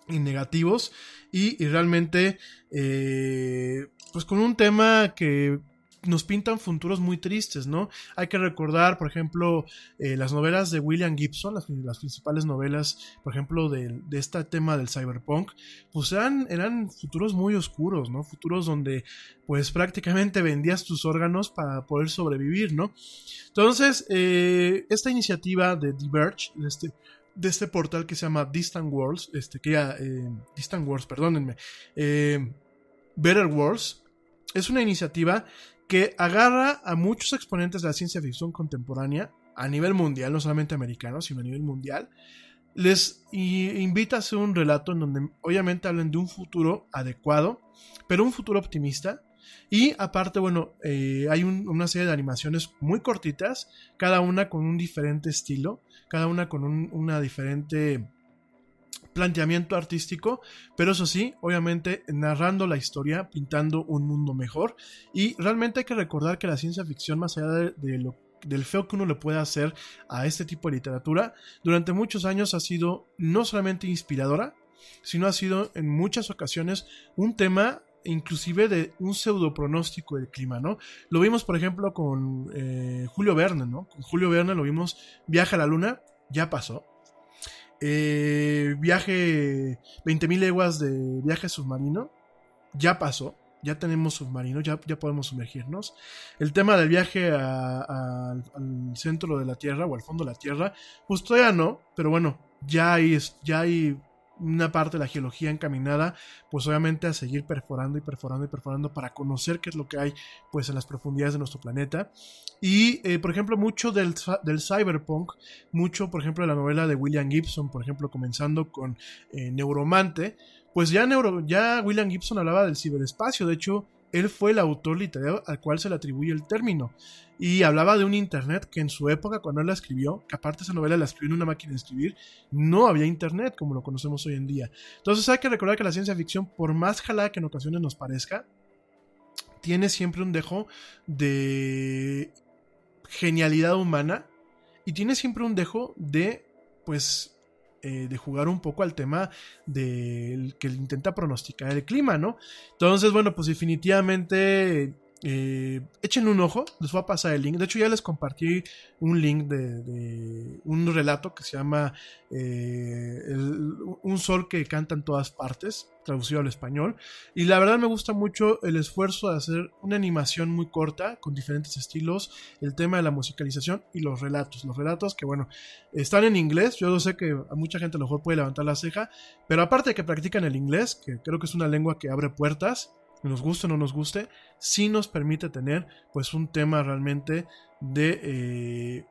negativos y, y realmente eh, pues con un tema que nos pintan futuros muy tristes, ¿no? Hay que recordar, por ejemplo, eh, las novelas de William Gibson, las, principales novelas, por ejemplo, de, este tema del cyberpunk, pues eran, futuros muy oscuros, ¿no? Futuros donde pues prácticamente vendías tus órganos para poder sobrevivir, ¿no? Entonces, eh, esta iniciativa de Diverge, de este, de este portal que se llama Distant Worlds, este, que ya, eh, Distant Worlds, perdónenme, eh, Better Worlds, es una iniciativa que agarra a muchos exponentes de la ciencia ficción contemporánea a nivel mundial, no solamente americano, sino a nivel mundial, les invita a hacer un relato en donde obviamente hablen de un futuro adecuado, pero un futuro optimista. Y aparte, bueno, eh, hay un, una serie de animaciones muy cortitas, cada una con un diferente estilo, cada una con un, una diferente planteamiento artístico, pero eso sí, obviamente narrando la historia, pintando un mundo mejor. Y realmente hay que recordar que la ciencia ficción, más allá de, lo del feo que uno le puede hacer a este tipo de literatura, durante muchos años ha sido no solamente inspiradora, sino ha sido en muchas ocasiones un tema inclusive de un pseudo pronóstico del clima, ¿no? Lo vimos, por ejemplo, con eh, Julio Verne, ¿no? Con Julio Verne lo vimos, Viaja a la Luna, ya pasó. Eh, viaje, 20.000 leguas de viaje submarino, ya pasó ya tenemos submarinos, ya, ya podemos sumergirnos. El tema del viaje a, al centro de la Tierra o al fondo de la Tierra, pues todavía no, pero bueno, ya hay, ya hay una parte de la geología encaminada, pues obviamente a seguir perforando y perforando y perforando para conocer qué es lo que hay pues en las profundidades de nuestro planeta. Y eh, por ejemplo mucho del, del, cyberpunk, mucho por ejemplo de la novela de William Gibson, por ejemplo comenzando con eh, Neuromante, pues ya, Neuro, ya William Gibson hablaba del ciberespacio, de hecho, él fue el autor literario al cual se le atribuye el término. Y hablaba de un Internet que en su época, cuando él la escribió, que aparte esa novela la escribió en una máquina de escribir, no había Internet como lo conocemos hoy en día. Entonces hay que recordar que la ciencia ficción, por más jalada que en ocasiones nos parezca, tiene siempre un dejo de genialidad humana y tiene siempre un dejo de, pues, eh, de jugar un poco al tema del que intenta pronosticar el clima, ¿no? Entonces, bueno, pues definitivamente eh, echen un ojo, les voy a pasar el link. De hecho, ya les compartí un link de, un relato que se llama eh, Un sol que canta en todas partes, traducido al español. Y la verdad me gusta mucho el esfuerzo de hacer una animación muy corta, con diferentes estilos, el tema de la musicalización y los relatos. Los relatos que, bueno, están en inglés. Yo sé que a mucha gente a lo mejor puede levantar la ceja, pero aparte de que practican el inglés, que creo que es una lengua que abre puertas nos guste o no nos guste, sí nos permite tener pues un tema realmente de eh,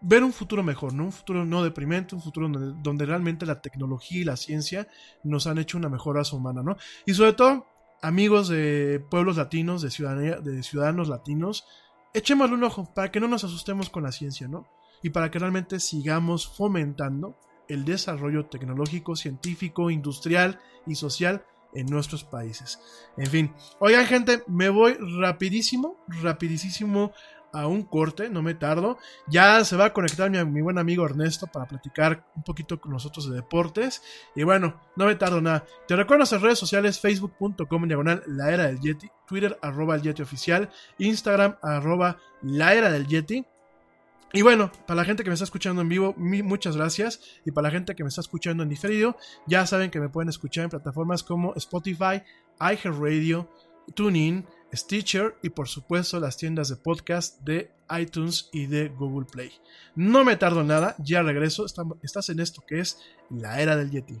ver un futuro mejor, ¿no? Un futuro no deprimente, un futuro donde, realmente la tecnología y la ciencia nos han hecho una mejor raza humana, ¿no? Y sobre todo, amigos de pueblos latinos, de, ciudadanía, de ciudadanos latinos, echémosle un ojo para que no nos asustemos con la ciencia, ¿no? Y para que realmente sigamos fomentando el desarrollo tecnológico, científico, industrial y social en nuestros países. En fin, oigan gente, me voy rapidísimo, rapidísimo a un corte, no me tardo. Ya se va a conectar mi, buen amigo Ernesto para platicar un poquito con nosotros de deportes. Y bueno, no me tardo nada. Te recuerdo nuestras redes sociales, facebook.com diagonal la era del Yeti, Twitter arroba el Yeti oficial, Instagram arroba la era del Yeti. Y bueno, para la gente que me está escuchando en vivo, muchas gracias. Y para la gente que me está escuchando en diferido, ya saben que me pueden escuchar en plataformas como Spotify, iHeartRadio, TuneIn, Stitcher y por supuesto las tiendas de podcast de iTunes y de Google Play. No me tardo nada, ya regreso. Estás en esto que es la era del Yeti.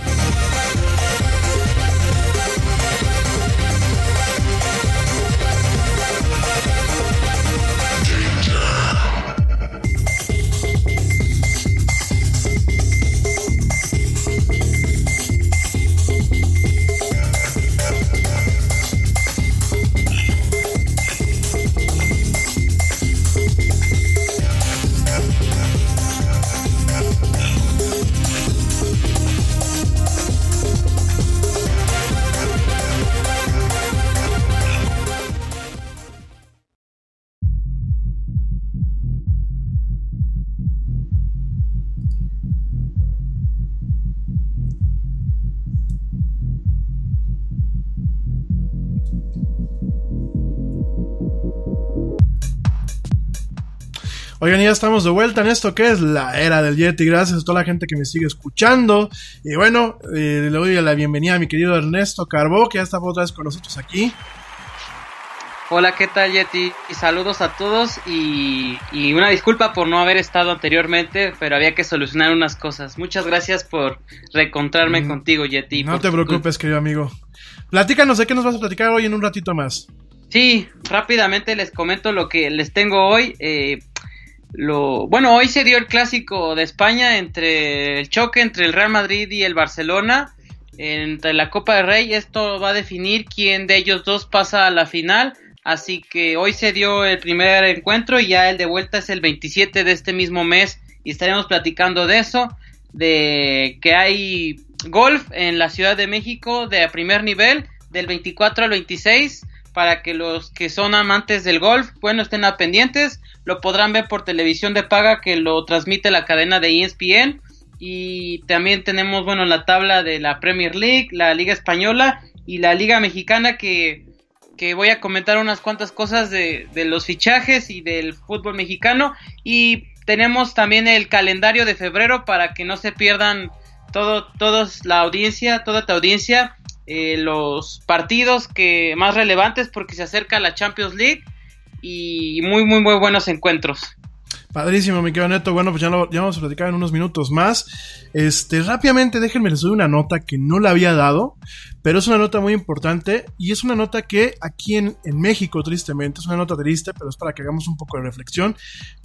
Ya estamos de vuelta en esto que es la era del Yeti. Gracias a toda la gente que me sigue escuchando. Y bueno, eh, le doy la bienvenida a mi querido Ernesto Carbó, que ya está otra vez con nosotros aquí. Hola, ¿qué tal Yeti? Y saludos a todos y, y una disculpa por no haber estado anteriormente, pero había que solucionar unas cosas. Muchas gracias por reencontrarme Mm, contigo, Yeti. No te preocupes, querido amigo. Platícanos de qué nos vas a platicar hoy en un ratito más. Sí, rápidamente les comento lo que les tengo hoy. eh, lo, bueno, hoy se dio el clásico de España entre el choque entre el Real Madrid y el Barcelona entre la Copa del Rey. Esto va a definir quién de ellos dos pasa a la final. Así que hoy se dio el primer encuentro y ya el de vuelta es el 27 de este mismo mes y estaremos platicando de eso, de que hay golf en la Ciudad de México de primer nivel del 24 al 26 para que los que son amantes del golf, bueno, estén a pendientes, lo podrán ver por televisión de paga que lo transmite la cadena de ESPN y también tenemos, bueno, la tabla de la Premier League, la Liga Española y la Liga Mexicana que, que voy a comentar unas cuantas cosas de, de los fichajes y del fútbol mexicano. Y tenemos también el calendario de febrero para que no se pierdan todo, todos la audiencia, toda tu audiencia, eh, los partidos que más relevantes porque se acerca la Champions League y muy muy muy buenos encuentros. Padrísimo, mi querido Neto. Bueno, pues ya, lo, ya vamos a platicar en unos minutos más. Este, rápidamente, déjenme les doy una nota que no la había dado, pero es una nota muy importante y es una nota que aquí en, en México, tristemente, es una nota triste, pero es para que hagamos un poco de reflexión.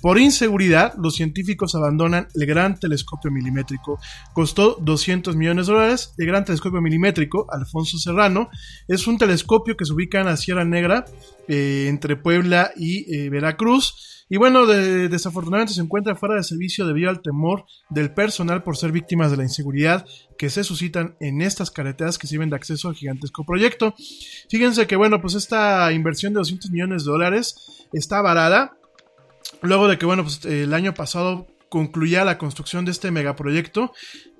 Por inseguridad, los científicos abandonan el gran telescopio milimétrico. Costó 200 millones de dólares. El gran telescopio milimétrico, Alfonso Serrano, es un telescopio que se ubica en la Sierra Negra, eh, entre Puebla y eh, Veracruz. Y bueno, de- desafortunadamente se encuentra fuera de servicio debido al temor del personal por ser víctimas de la inseguridad que se suscitan en estas carreteras que sirven de acceso al gigantesco proyecto. Fíjense que bueno, pues esta inversión de 200 millones de dólares está varada. Luego de que bueno, pues el año pasado concluía la construcción de este megaproyecto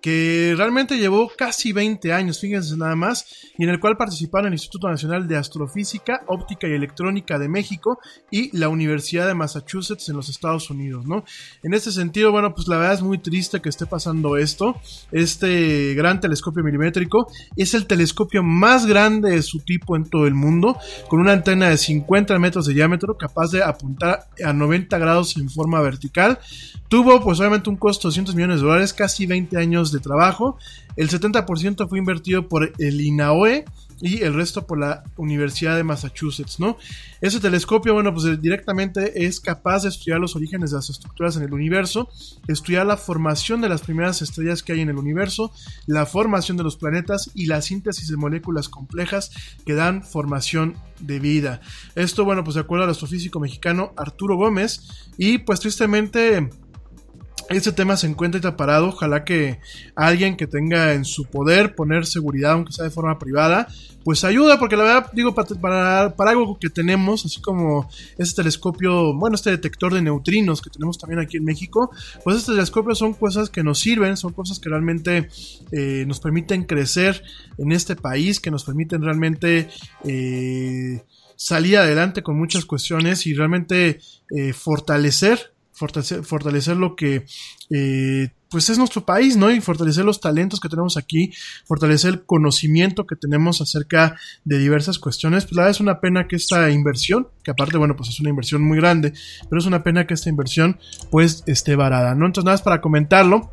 que realmente llevó casi 20 años, fíjense nada más, y en el cual participaron el Instituto Nacional de Astrofísica, Óptica y Electrónica de México y la Universidad de Massachusetts en los Estados Unidos, ¿no? En este sentido, bueno, pues la verdad es muy triste que esté pasando esto. Este gran telescopio milimétrico es el telescopio más grande de su tipo en todo el mundo, con una antena de 50 metros de diámetro capaz de apuntar a 90 grados en forma vertical. Tuvo pues obviamente un costo de 200 millones de dólares, casi 20 años de trabajo. El 70% fue invertido por el INAOE y el resto por la Universidad de Massachusetts, ¿no? Ese telescopio, bueno, pues eh, directamente es capaz de estudiar los orígenes de las estructuras en el universo, estudiar la formación de las primeras estrellas que hay en el universo, la formación de los planetas y la síntesis de moléculas complejas que dan formación de vida. Esto, bueno, pues de acuerdo al astrofísico mexicano Arturo Gómez y pues tristemente este tema se encuentra ahorita parado. Ojalá que alguien que tenga en su poder poner seguridad, aunque sea de forma privada, pues ayuda, porque la verdad, digo, para, para algo que tenemos, así como este telescopio, bueno, este detector de neutrinos que tenemos también aquí en México, pues estos telescopios son cosas que nos sirven, son cosas que realmente eh, nos permiten crecer en este país, que nos permiten realmente eh, salir adelante con muchas cuestiones y realmente eh, fortalecer fortalecer, fortalecer lo que eh, pues es nuestro país, ¿no? Y fortalecer los talentos que tenemos aquí, fortalecer el conocimiento que tenemos acerca de diversas cuestiones. Pues la verdad es una pena que esta inversión, que aparte, bueno, pues es una inversión muy grande, pero es una pena que esta inversión pues esté varada, ¿no? Entonces nada más para comentarlo.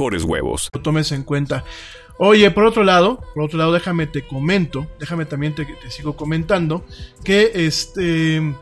mejores huevos. lo tomes en cuenta. Oye, por otro lado, por otro lado, déjame te comento, déjame también te, sigo comentando que este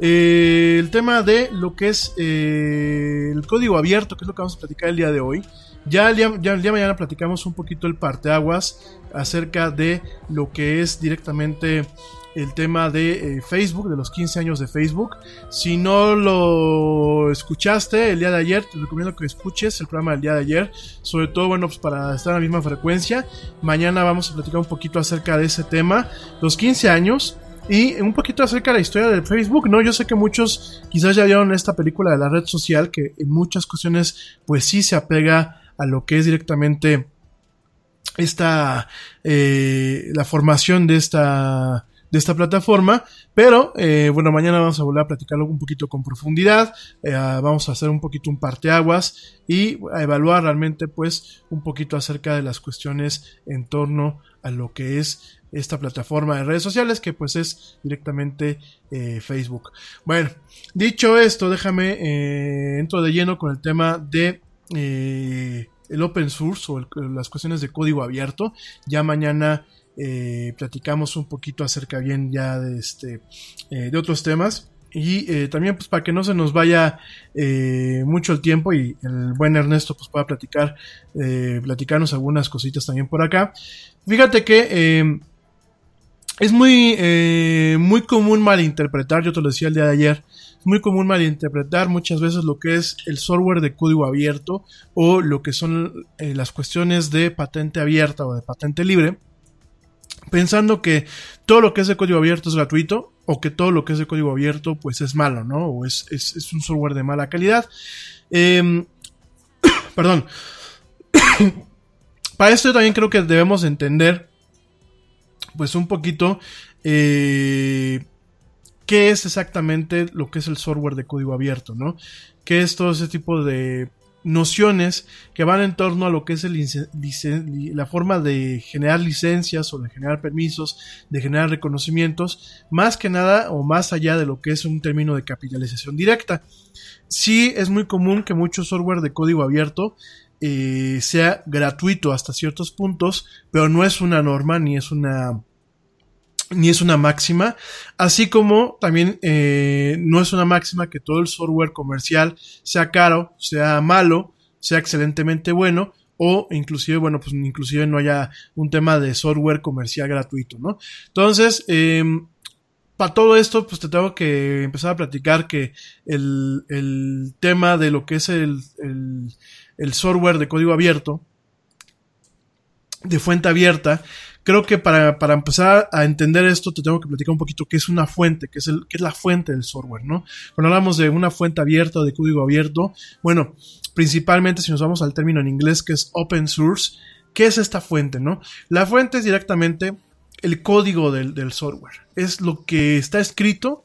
eh, el tema de lo que es eh, el código abierto, que es lo que vamos a platicar el día de hoy. Ya el día, ya el día de mañana platicamos un poquito el parteaguas acerca de lo que es directamente el tema de eh, Facebook, de los 15 años de Facebook. Si no lo escuchaste el día de ayer, te recomiendo que escuches el programa del día de ayer. Sobre todo, bueno, pues para estar en la misma frecuencia. Mañana vamos a platicar un poquito acerca de ese tema. Los 15 años. Y un poquito acerca de la historia del Facebook, ¿no? Yo sé que muchos quizás ya vieron esta película de la red social que en muchas cuestiones pues sí se apega a lo que es directamente esta eh, la formación de esta de esta plataforma pero eh, bueno mañana vamos a volver a platicarlo un poquito con profundidad eh, vamos a hacer un poquito un parteaguas y a evaluar realmente pues un poquito acerca de las cuestiones en torno a lo que es esta plataforma de redes sociales que pues es directamente eh, Facebook bueno dicho esto déjame eh, entro de lleno con el tema de el open source o las cuestiones de código abierto. Ya mañana eh, platicamos un poquito acerca bien ya de este eh, de otros temas. Y eh, también pues para que no se nos vaya mucho el tiempo y el buen Ernesto pues pueda platicar, platicarnos algunas cositas también por acá. Fíjate que eh, es muy, muy común malinterpretar, yo te lo decía el día de ayer, es muy común malinterpretar muchas veces lo que es el software de código abierto o lo que son las cuestiones de patente abierta o de patente libre, pensando que todo lo que es de código abierto es gratuito o que todo lo que es de código abierto pues es malo, ¿no? O es, es, un software de mala calidad. Em, perdón. Para esto yo también creo que debemos entender pues un poquito eh, qué es exactamente lo que es el software de código abierto, ¿no? ¿Qué es todo ese tipo de nociones que van en torno a lo que es la forma de generar licencias o de generar permisos, de generar reconocimientos, más que nada o más allá de lo que es un término de capitalización directa. Sí es muy común que mucho software de código abierto eh, sea gratuito hasta ciertos puntos, pero no es una norma ni es una ni es una máxima, así como también eh, no es una máxima que todo el software comercial sea caro, sea malo, sea excelentemente bueno o inclusive, bueno, pues inclusive no haya un tema de software comercial gratuito, ¿no? Entonces, eh, para todo esto, pues te tengo que empezar a platicar que el, el tema de lo que es el, el software de código abierto, de fuente abierta, creo que para, para empezar a entender esto te tengo que platicar un poquito qué es una fuente, qué es, el, qué es la fuente del software, ¿no? Cuando hablamos de una fuente abierta o de código abierto, bueno, principalmente si nos vamos al término en inglés que es open source, ¿qué es esta fuente, no? La fuente es directamente el código del, del software, es lo que está escrito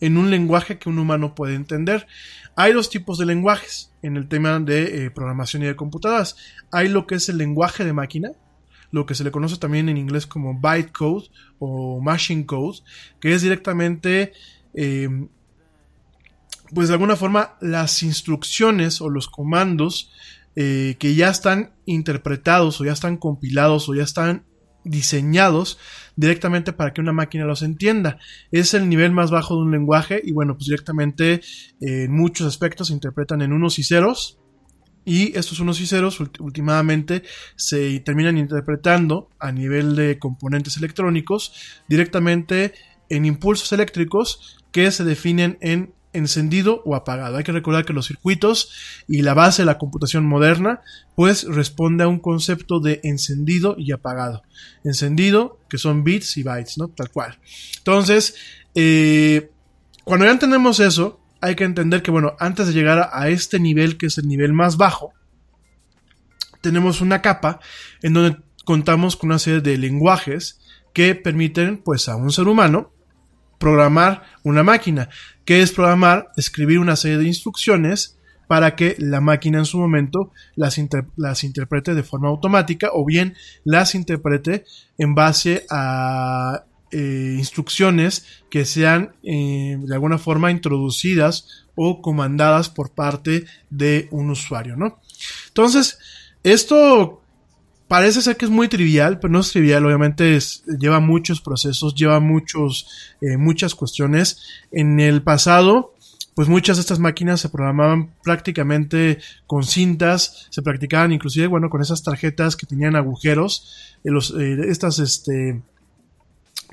en un lenguaje que un humano puede entender. Hay dos tipos de lenguajes en el tema de eh, programación y de computadoras. Hay lo que es el lenguaje de máquina, lo que se le conoce también en inglés como bytecode o machine code, que es directamente eh, pues de alguna forma las instrucciones o los comandos eh, que ya están interpretados o ya están compilados o ya están diseñados directamente para que una máquina los entienda. Es el nivel más bajo de un lenguaje y bueno, pues directamente eh, en muchos aspectos se interpretan en unos y ceros. Y estos unos y ceros últimamente se terminan interpretando a nivel de componentes electrónicos directamente en impulsos eléctricos que se definen en encendido o apagado. Hay que recordar que los circuitos y la base de la computación moderna pues responde a un concepto de encendido y apagado. Encendido, que son bits y bytes, ¿no? Tal cual. Entonces, eh, cuando ya entendemos eso, hay que entender que, bueno, antes de llegar a este nivel, que es el nivel más bajo, tenemos una capa en donde contamos con una serie de lenguajes que permiten, pues, a un ser humano programar una máquina. que es programar? Escribir una serie de instrucciones para que la máquina en su momento las, las interprete de forma automática o bien las interprete en base a eh, instrucciones que sean eh, de alguna forma introducidas o comandadas por parte de un usuario, ¿no? Entonces, esto parece ser que es muy trivial, pero no es trivial, obviamente lleva muchos procesos, lleva muchos, eh, muchas cuestiones. En el pasado, pues muchas de estas máquinas se programaban prácticamente con cintas, se practicaban inclusive, bueno, con esas tarjetas que tenían agujeros, estas, este,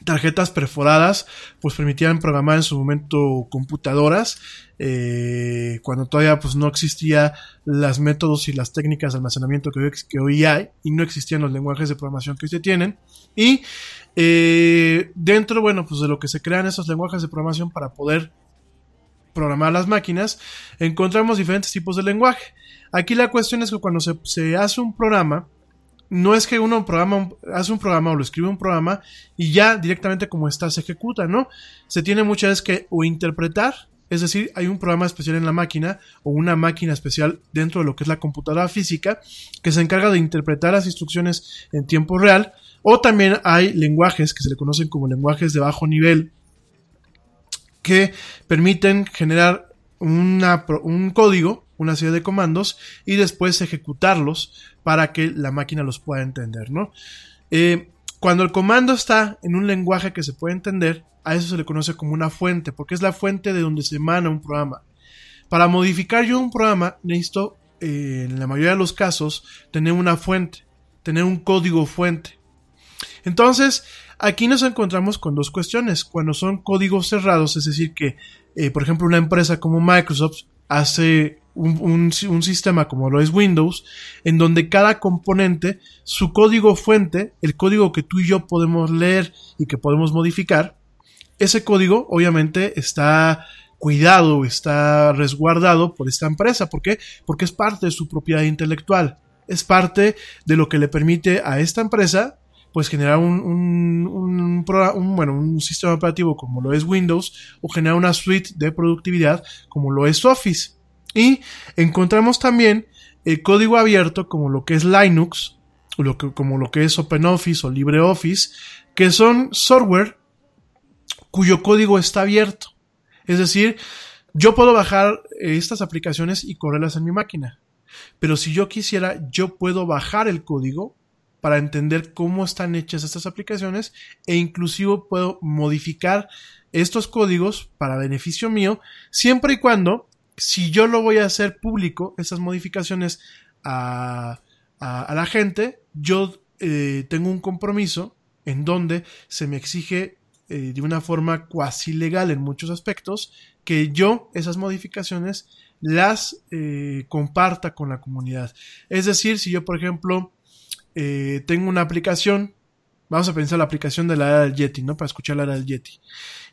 tarjetas perforadas pues permitían programar en su momento computadoras eh, cuando todavía pues no existía las métodos y las técnicas de almacenamiento que hoy, que hoy hay y no existían los lenguajes de programación que hoy se tienen. Y eh, dentro bueno pues de lo que se crean esos lenguajes de programación para poder programar las máquinas encontramos diferentes tipos de lenguaje. Aquí la cuestión es que cuando se, se hace un programa no es que uno programa, hace un programa o lo escribe un programa y ya directamente como está se ejecuta, ¿no? Se tiene muchas veces que o interpretar, es decir, hay un programa especial en la máquina o una máquina especial dentro de lo que es la computadora física que se encarga de interpretar las instrucciones en tiempo real o también hay lenguajes que se le conocen como lenguajes de bajo nivel que permiten generar un código, una serie de comandos y después ejecutarlos para que la máquina los pueda entender, ¿no? Eh, cuando el comando está en un lenguaje que se puede entender, a eso se le conoce como una fuente, porque es la fuente de donde se emana un programa. Para modificar yo un programa, necesito, eh, en la mayoría de los casos, tener una fuente, tener un código fuente. Entonces, aquí nos encontramos con dos cuestiones. Cuando son códigos cerrados, es decir, que, eh, por ejemplo, una empresa como Microsoft hace un, sistema como lo es Windows, en donde cada componente, su código fuente, el código que tú y yo podemos leer y que podemos modificar, ese código obviamente está cuidado, está resguardado por esta empresa. ¿Por qué? Porque es parte de su propiedad intelectual. Es parte de lo que le permite a esta empresa pues generar un, un, sistema operativo como lo es Windows o generar una suite de productividad como lo es Office. Y encontramos también el código abierto como lo que es Linux, lo que, como lo que es OpenOffice o LibreOffice, que son software cuyo código está abierto. Es decir, yo puedo bajar estas aplicaciones y correrlas en mi máquina. Pero si yo quisiera, yo puedo bajar el código para entender cómo están hechas estas aplicaciones e inclusive puedo modificar estos códigos para beneficio mío siempre y cuando si yo lo voy a hacer público, esas modificaciones a, la gente, yo eh, tengo un compromiso en donde se me exige eh, de una forma cuasi legal en muchos aspectos que yo esas modificaciones las eh, comparta con la comunidad. Es decir, si yo, por ejemplo, tengo una aplicación Vamos a pensar la aplicación de la era del Yeti, ¿no? Para escuchar la era del Yeti.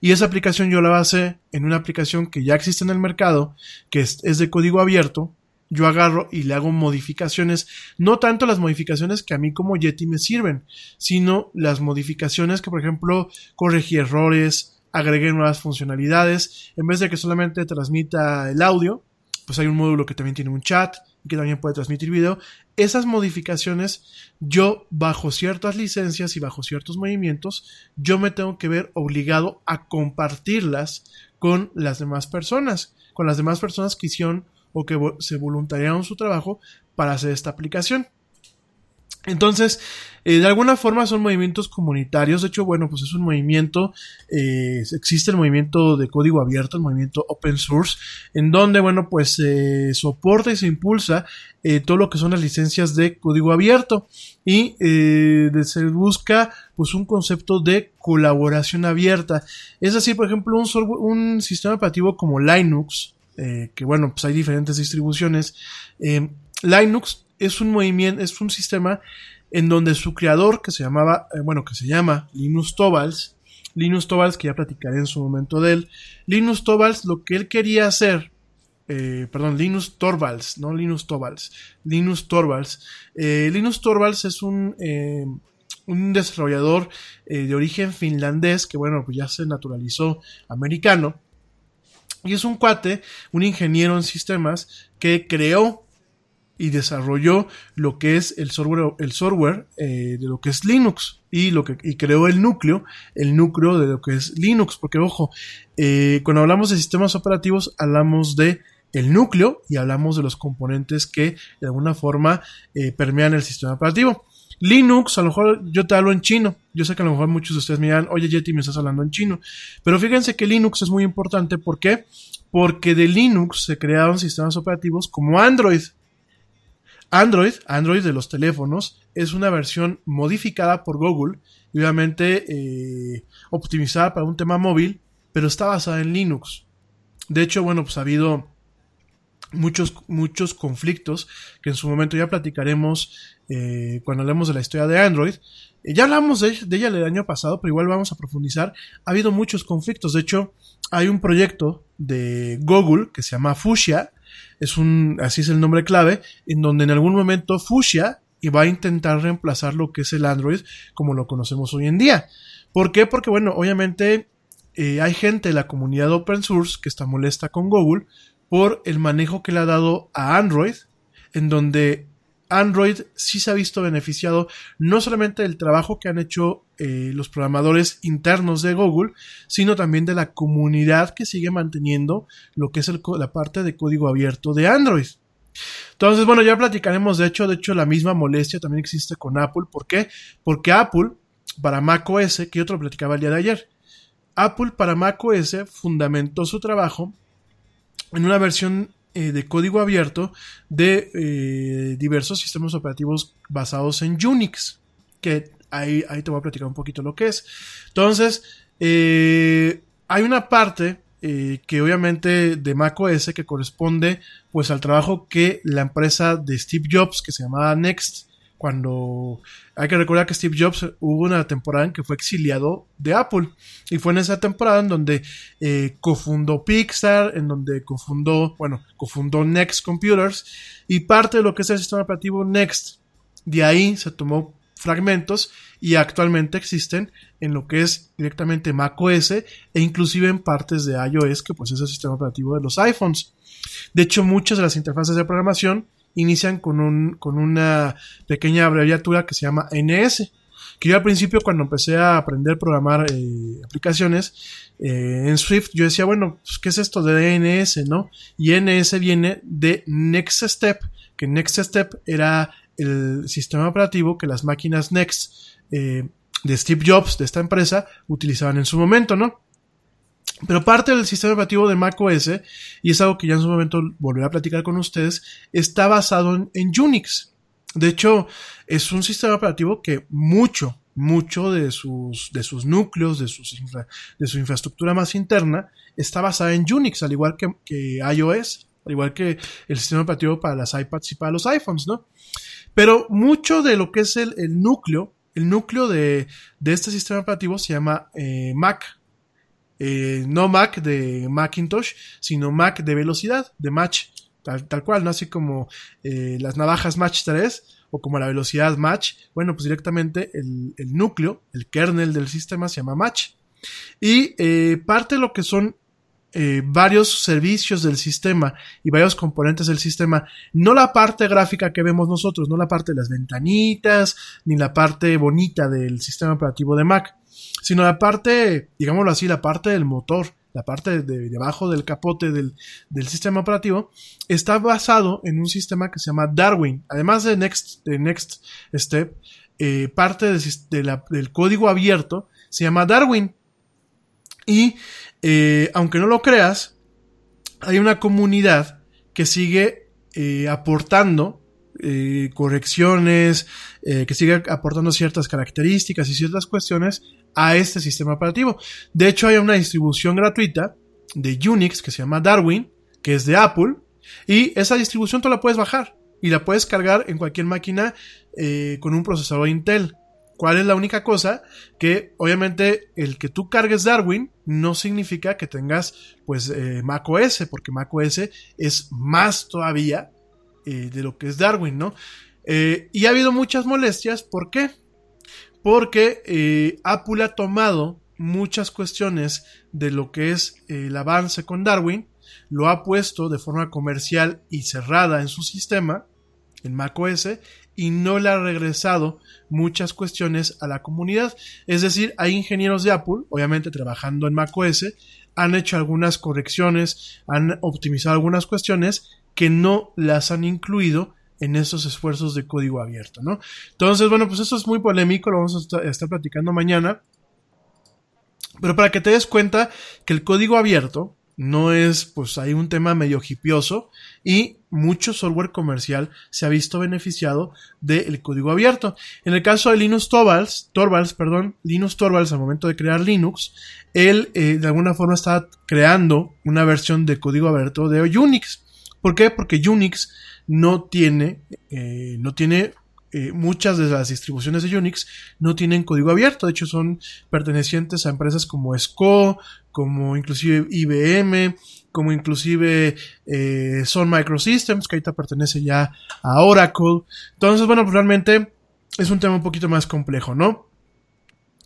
Y esa aplicación yo la base en una aplicación que ya existe en el mercado, que es, de código abierto. Yo agarro y le hago modificaciones, no tanto las modificaciones que a mí como Yeti me sirven, sino las modificaciones que, por ejemplo, corregí errores, agregué nuevas funcionalidades, en vez de que solamente transmita el audio, pues hay un módulo que también tiene un chat, que también puede transmitir video. Esas modificaciones, yo bajo ciertas licencias y bajo ciertos movimientos, yo me tengo que ver obligado a compartirlas con las demás personas. con las demás personas que hicieron o que se voluntariaron su trabajo para hacer esta aplicación. Entonces, eh, de alguna forma son movimientos comunitarios. De hecho, bueno, pues es un movimiento, eh, existe el movimiento de código abierto, el movimiento open source, en donde, bueno, pues se soporta y se impulsa eh, todo lo que son las licencias de código abierto y se busca, pues, un concepto de colaboración abierta. Es decir, por ejemplo, un, un sistema operativo como Linux, que bueno, pues hay diferentes distribuciones. Linux es un movimiento, es un sistema en donde su creador, que se llamaba, eh, bueno, que se llama Linus Torvalds, Linus Torvalds, que ya platicaré en su momento de él, Linus Torvalds lo que él quería hacer, eh, perdón, Linus Torvalds, no Linus Torvalds, Linus Torvalds, eh, Linus Torvalds es un, un desarrollador de origen finlandés, que bueno, pues ya se naturalizó americano, y es un cuate, un ingeniero en sistemas, que creó y desarrolló lo que es el software, el software eh, de lo que es Linux y lo que y creó el núcleo, el núcleo de lo que es Linux, porque ojo, eh, cuando hablamos de sistemas operativos hablamos de el núcleo y hablamos de los componentes que de alguna forma eh, permean el sistema operativo. Linux, a lo mejor yo te hablo en chino. Yo sé que a lo mejor muchos de ustedes me dirán, oye Yeti, me estás hablando en chino. Pero fíjense que Linux es muy importante. ¿Por qué? Porque de Linux se crearon sistemas operativos como Android. Android, Android de los teléfonos, es una versión modificada por Google y obviamente eh, optimizada para un tema móvil, pero está basada en Linux. De hecho, bueno, pues ha habido muchos, muchos conflictos que en su momento ya platicaremos eh, cuando hablemos de la historia de Android. Eh, ya hablamos de, de, ella el año pasado, pero igual vamos a profundizar. Ha habido muchos conflictos. De hecho, hay un proyecto de Google que se llama Fuchsia, es un, así es el nombre clave, en donde en algún momento Fuchsia va a intentar reemplazar lo que es el Android como lo conocemos hoy en día. ¿Por qué? Porque bueno, obviamente eh, hay gente de la comunidad open source que está molesta con Google por el manejo que le ha dado a Android, en donde Android sí se ha visto beneficiado no solamente del trabajo que han hecho eh, los programadores internos de Google, sino también de la comunidad que sigue manteniendo lo que es la parte de código abierto de Android. Entonces, bueno, ya platicaremos, de hecho, de hecho, la misma molestia también existe con Apple. ¿Por qué? Porque Apple, para macOS, que yo te lo platicaba el día de ayer, Apple para macOS fundamentó su trabajo en una versión eh, de código abierto de eh, diversos sistemas operativos basados en Unix, que ahí, ahí te voy a platicar un poquito lo que es. Entonces, eh, hay una parte que obviamente de macOS que corresponde pues al trabajo que la empresa de Steve Jobs, que se llamaba Next, cuando hay que recordar que Steve Jobs hubo una temporada en que fue exiliado de Apple y fue en esa temporada en donde eh, cofundó Pixar, en donde cofundó, bueno, cofundó Next Computers y parte de lo que es el sistema operativo Next. De ahí se tomó fragmentos y actualmente existen en lo que es directamente macOS e inclusive en partes de iOS que pues es el sistema operativo de los iPhones. De hecho, muchas de las interfaces de programación inician con, un, con una pequeña abreviatura que se llama NS. Que yo al principio cuando empecé a aprender a programar eh, aplicaciones eh, en Swift, yo decía, bueno, pues, ¿qué es esto de NS, no? Y NS viene de Next Step, que Next Step era el sistema operativo que las máquinas Next eh, de Steve Jobs, de esta empresa, utilizaban en su momento, ¿no? Pero parte del sistema operativo de macOS, y es algo que ya en su momento volveré a platicar con ustedes, está basado en, Unix. De hecho, es un sistema operativo que mucho, mucho de sus, de sus núcleos, de, sus de su infraestructura más interna, está basada en Unix, al igual que, iOS, al igual que el sistema operativo para las iPads y para los iPhones, ¿no? Pero mucho de lo que es el, núcleo, el núcleo de, este sistema operativo se llama eh, Mac, eh, no Mac de Macintosh, sino Mac de velocidad, de Match, tal, cual, ¿no? Así como eh, las navajas Match 3 o como la velocidad Match, bueno, pues directamente el, núcleo, el kernel del sistema se llama Match. Y eh, parte de lo que son varios servicios del sistema y varios componentes del sistema, no la parte gráfica que vemos nosotros, no la parte de las ventanitas, ni la parte bonita del sistema operativo de Mac, sino la parte, digámoslo así, la parte del motor, la parte de, debajo del capote del, del, sistema operativo, está basado en un sistema que se llama Darwin. Además de Next, de Next Step, eh, parte del código abierto se llama Darwin. Y eh, aunque no lo creas, hay una comunidad que sigue eh, aportando correcciones, que sigue aportando ciertas características y ciertas cuestiones a este sistema operativo. De hecho, hay una distribución gratuita de Unix que se llama Darwin, que es de Apple, y esa distribución tú la puedes bajar y la puedes cargar en cualquier máquina eh, con un procesador Intel. ¿Cuál es la única cosa? Que obviamente el que tú cargues Darwin no significa que tengas pues Mac OS, porque Mac OS es más todavía eh, de lo que es Darwin, ¿no? Eh, y ha habido muchas molestias, ¿por qué? Porque eh, Apple ha tomado muchas cuestiones de lo que es el avance con Darwin, lo ha puesto de forma comercial y cerrada en su sistema, en macOS, y no le ha regresado muchas cuestiones a la comunidad. Es decir, hay ingenieros de Apple, obviamente trabajando en macOS, han hecho algunas correcciones, han optimizado algunas cuestiones que no las han incluido en esos esfuerzos de código abierto, ¿no? Entonces, bueno, pues eso es muy polémico, lo vamos a estar platicando mañana. Pero para que te des cuenta que el código abierto no es, pues hay un tema medio hipioso y mucho software comercial se ha visto beneficiado del código abierto. En el caso de Linus Torvalds, Torvalds, perdón, Linus Torvalds al momento de crear Linux, él eh, de alguna forma está creando una versión de código abierto de Unix. ¿Por qué? Porque Unix no tiene, eh, no tiene eh, muchas de las distribuciones de Unix no tienen código abierto, de hecho son pertenecientes a empresas como SCO, como inclusive IBM, como inclusive eh, Sun Microsystems, que ahorita pertenece ya a Oracle. Entonces, bueno, pues realmente es un tema un poquito más complejo, ¿no?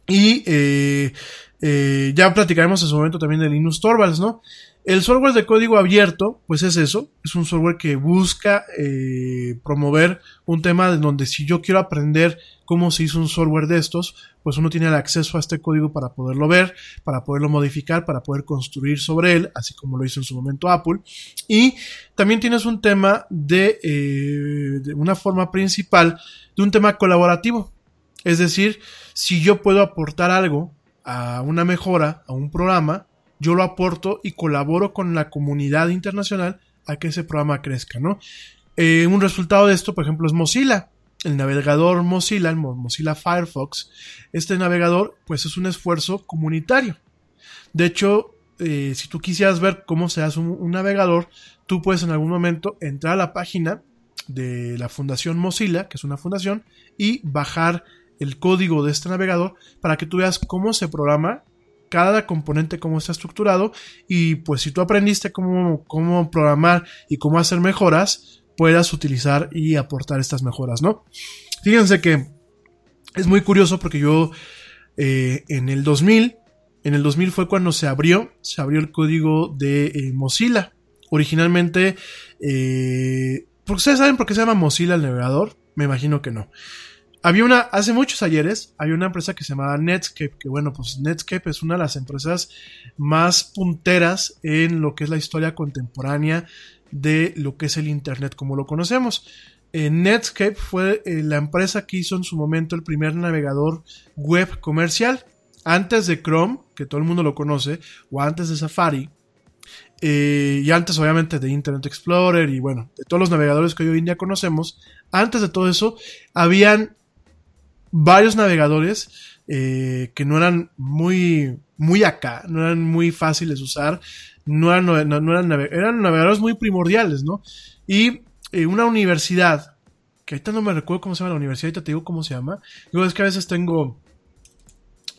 Y eh, ya platicaremos en su momento también de Linux Torvalds, ¿no? El software de código abierto, pues es eso, es un software que busca eh, promover un tema de donde si yo quiero aprender cómo se hizo un software de estos, pues uno tiene el acceso a este código para poderlo ver, para poderlo modificar, para poder construir sobre él, así como lo hizo en su momento Apple. Y también tienes un tema de, eh, de una forma principal, de un tema colaborativo. Es decir, si yo puedo aportar algo a una mejora, a un programa, yo lo aporto y colaboro con la comunidad internacional a que ese programa crezca, ¿no? Eh, un resultado de esto, por ejemplo, es Mozilla. El navegador Mozilla, el Mozilla Firefox, este navegador, pues es un esfuerzo comunitario. De hecho, eh, si tú quisieras ver cómo se hace un, navegador, tú puedes en algún momento entrar a la página de la Fundación Mozilla, que es una fundación, y bajar el código de este navegador para que tú veas cómo se programa cada componente cómo está estructurado y pues si tú aprendiste cómo, cómo programar y cómo hacer mejoras, puedas utilizar y aportar estas mejoras, ¿no? Fíjense que es muy curioso porque yo eh, en el 2000, en el 2000 fue cuando se abrió, se abrió el código de eh, Mozilla. Originalmente, eh, ¿ustedes saben por qué se llama Mozilla el navegador? Me imagino que no. Había una, hace muchos ayeres, había una empresa que se llamaba Netscape, que bueno, pues Netscape es una de las empresas más punteras en lo que es la historia contemporánea de lo que es el Internet como lo conocemos. Eh, Netscape fue eh, la empresa que hizo en su momento el primer navegador web comercial. Antes de Chrome, que todo el mundo lo conoce, o antes de Safari, eh, y antes obviamente de Internet Explorer y bueno, de todos los navegadores que hoy en día conocemos, antes de todo eso, habían varios navegadores eh, que no eran muy, muy acá, no eran muy fáciles de usar, no eran, no, eran, eran navegadores muy primordiales, ¿no? Y eh, una universidad, que ahorita no me recuerdo cómo se llama la universidad, ahorita te digo cómo se llama, digo, es que a veces tengo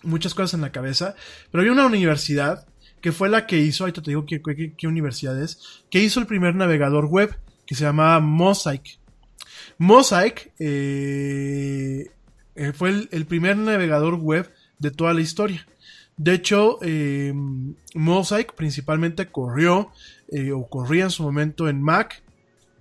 muchas cosas en la cabeza, pero había una universidad que fue la que hizo, ahorita te digo qué, qué universidad es, que hizo el primer navegador web, que se llamaba Mosaic. Mosaic eh, eh, fue el, primer navegador web de toda la historia. De hecho, eh, Mosaic principalmente corrió eh, o corría en su momento en Mac,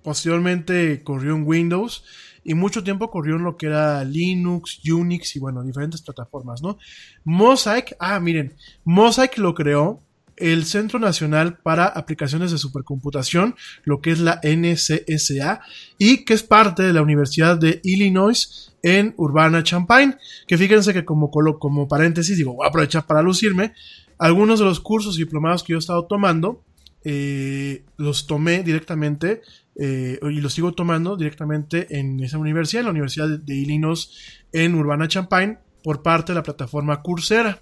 posteriormente corrió en Windows y mucho tiempo corrió en lo que era Linux, Unix y bueno, diferentes plataformas, ¿no? Mosaic, ah, miren, Mosaic lo creó el Centro Nacional para Aplicaciones de Supercomputación, lo que es la NCSA, y que es parte de la Universidad de Illinois en Urbana-Champaign, que fíjense que como, como paréntesis, digo, voy a aprovechar para lucirme, algunos de los cursos y diplomados que yo he estado tomando, eh, los tomé directamente eh, y los sigo tomando directamente en esa universidad, en la Universidad de Illinois en Urbana-Champaign, por parte de la plataforma Coursera.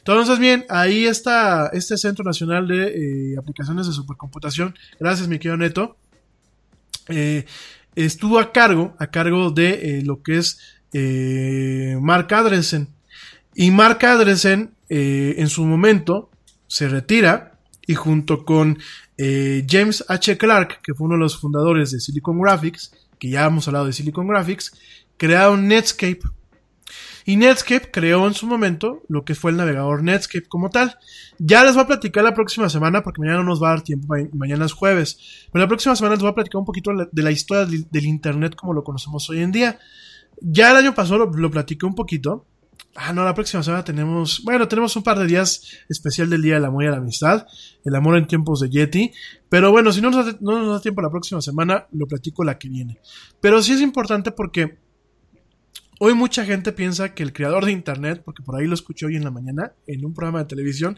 Entonces, bien, ahí está este Centro Nacional de eh, Aplicaciones de Supercomputación. Gracias, mi querido Neto. Eh, estuvo a cargo, a cargo de eh, lo que es Mark Adresen. Y Mark Adresen, en su momento, se retira y junto con James H. Clark, que fue uno de los fundadores de Silicon Graphics, que ya hemos hablado de Silicon Graphics, crearon Netscape y Netscape creó en su momento lo que fue el navegador Netscape como tal. Ya les voy a platicar la próxima semana, porque mañana no nos va a dar tiempo, mañana es jueves. Pero la próxima semana les voy a platicar un poquito de la historia del Internet como lo conocemos hoy en día. Ya el año pasado lo, platiqué un poquito. Ah, no, la próxima semana tenemos, bueno, tenemos un par de días especial del Día del Amor y la Amistad, el amor en tiempos de Yeti, pero bueno, si no nos, da, no nos da tiempo la próxima semana, lo platico la que viene. Pero sí es importante porque Hoy mucha gente piensa que el creador de Internet, porque por ahí lo escuché hoy en la mañana, en un programa de televisión,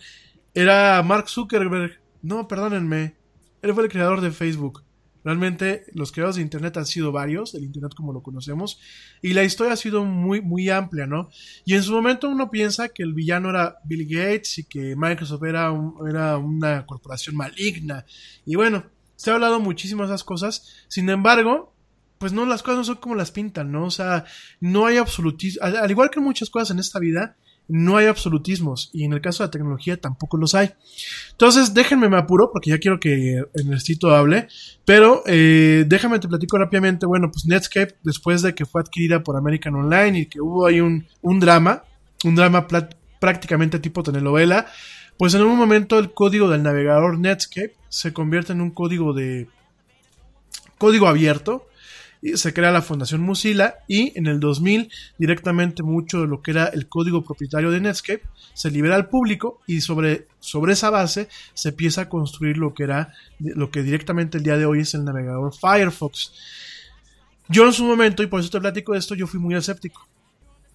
era Mark Zuckerberg. No, perdónenme. Él fue el creador de Facebook. Realmente los creadores de Internet han sido varios, el Internet como lo conocemos, y la historia ha sido muy, muy amplia, ¿no? Y en su momento uno piensa que el villano era Bill Gates y que Microsoft era, era una corporación maligna. Y bueno, se ha hablado muchísimo de esas cosas. Sin embargo, pues no, las cosas no son como las pintan, ¿no? O sea, no hay absolutismo. Al, igual que muchas cosas en esta vida, no hay absolutismos. Y en el caso de la tecnología tampoco los hay. Entonces, déjenme me apuro, porque ya quiero que Ernestito hable. Pero eh, déjame te platico rápidamente. Bueno, pues Netscape, después de que fue adquirida por American Online y que hubo ahí un, un drama, un drama prácticamente tipo telenovela, pues en un momento el código del navegador Netscape se convierte en un código de código abierto se crea la Fundación Mozilla y en el 2000 directamente mucho de lo que era el código propietario de Netscape se libera al público y sobre, sobre esa base se empieza a construir lo que era lo que directamente el día de hoy es el navegador Firefox. Yo en su momento, y por eso te platico esto, yo fui muy escéptico.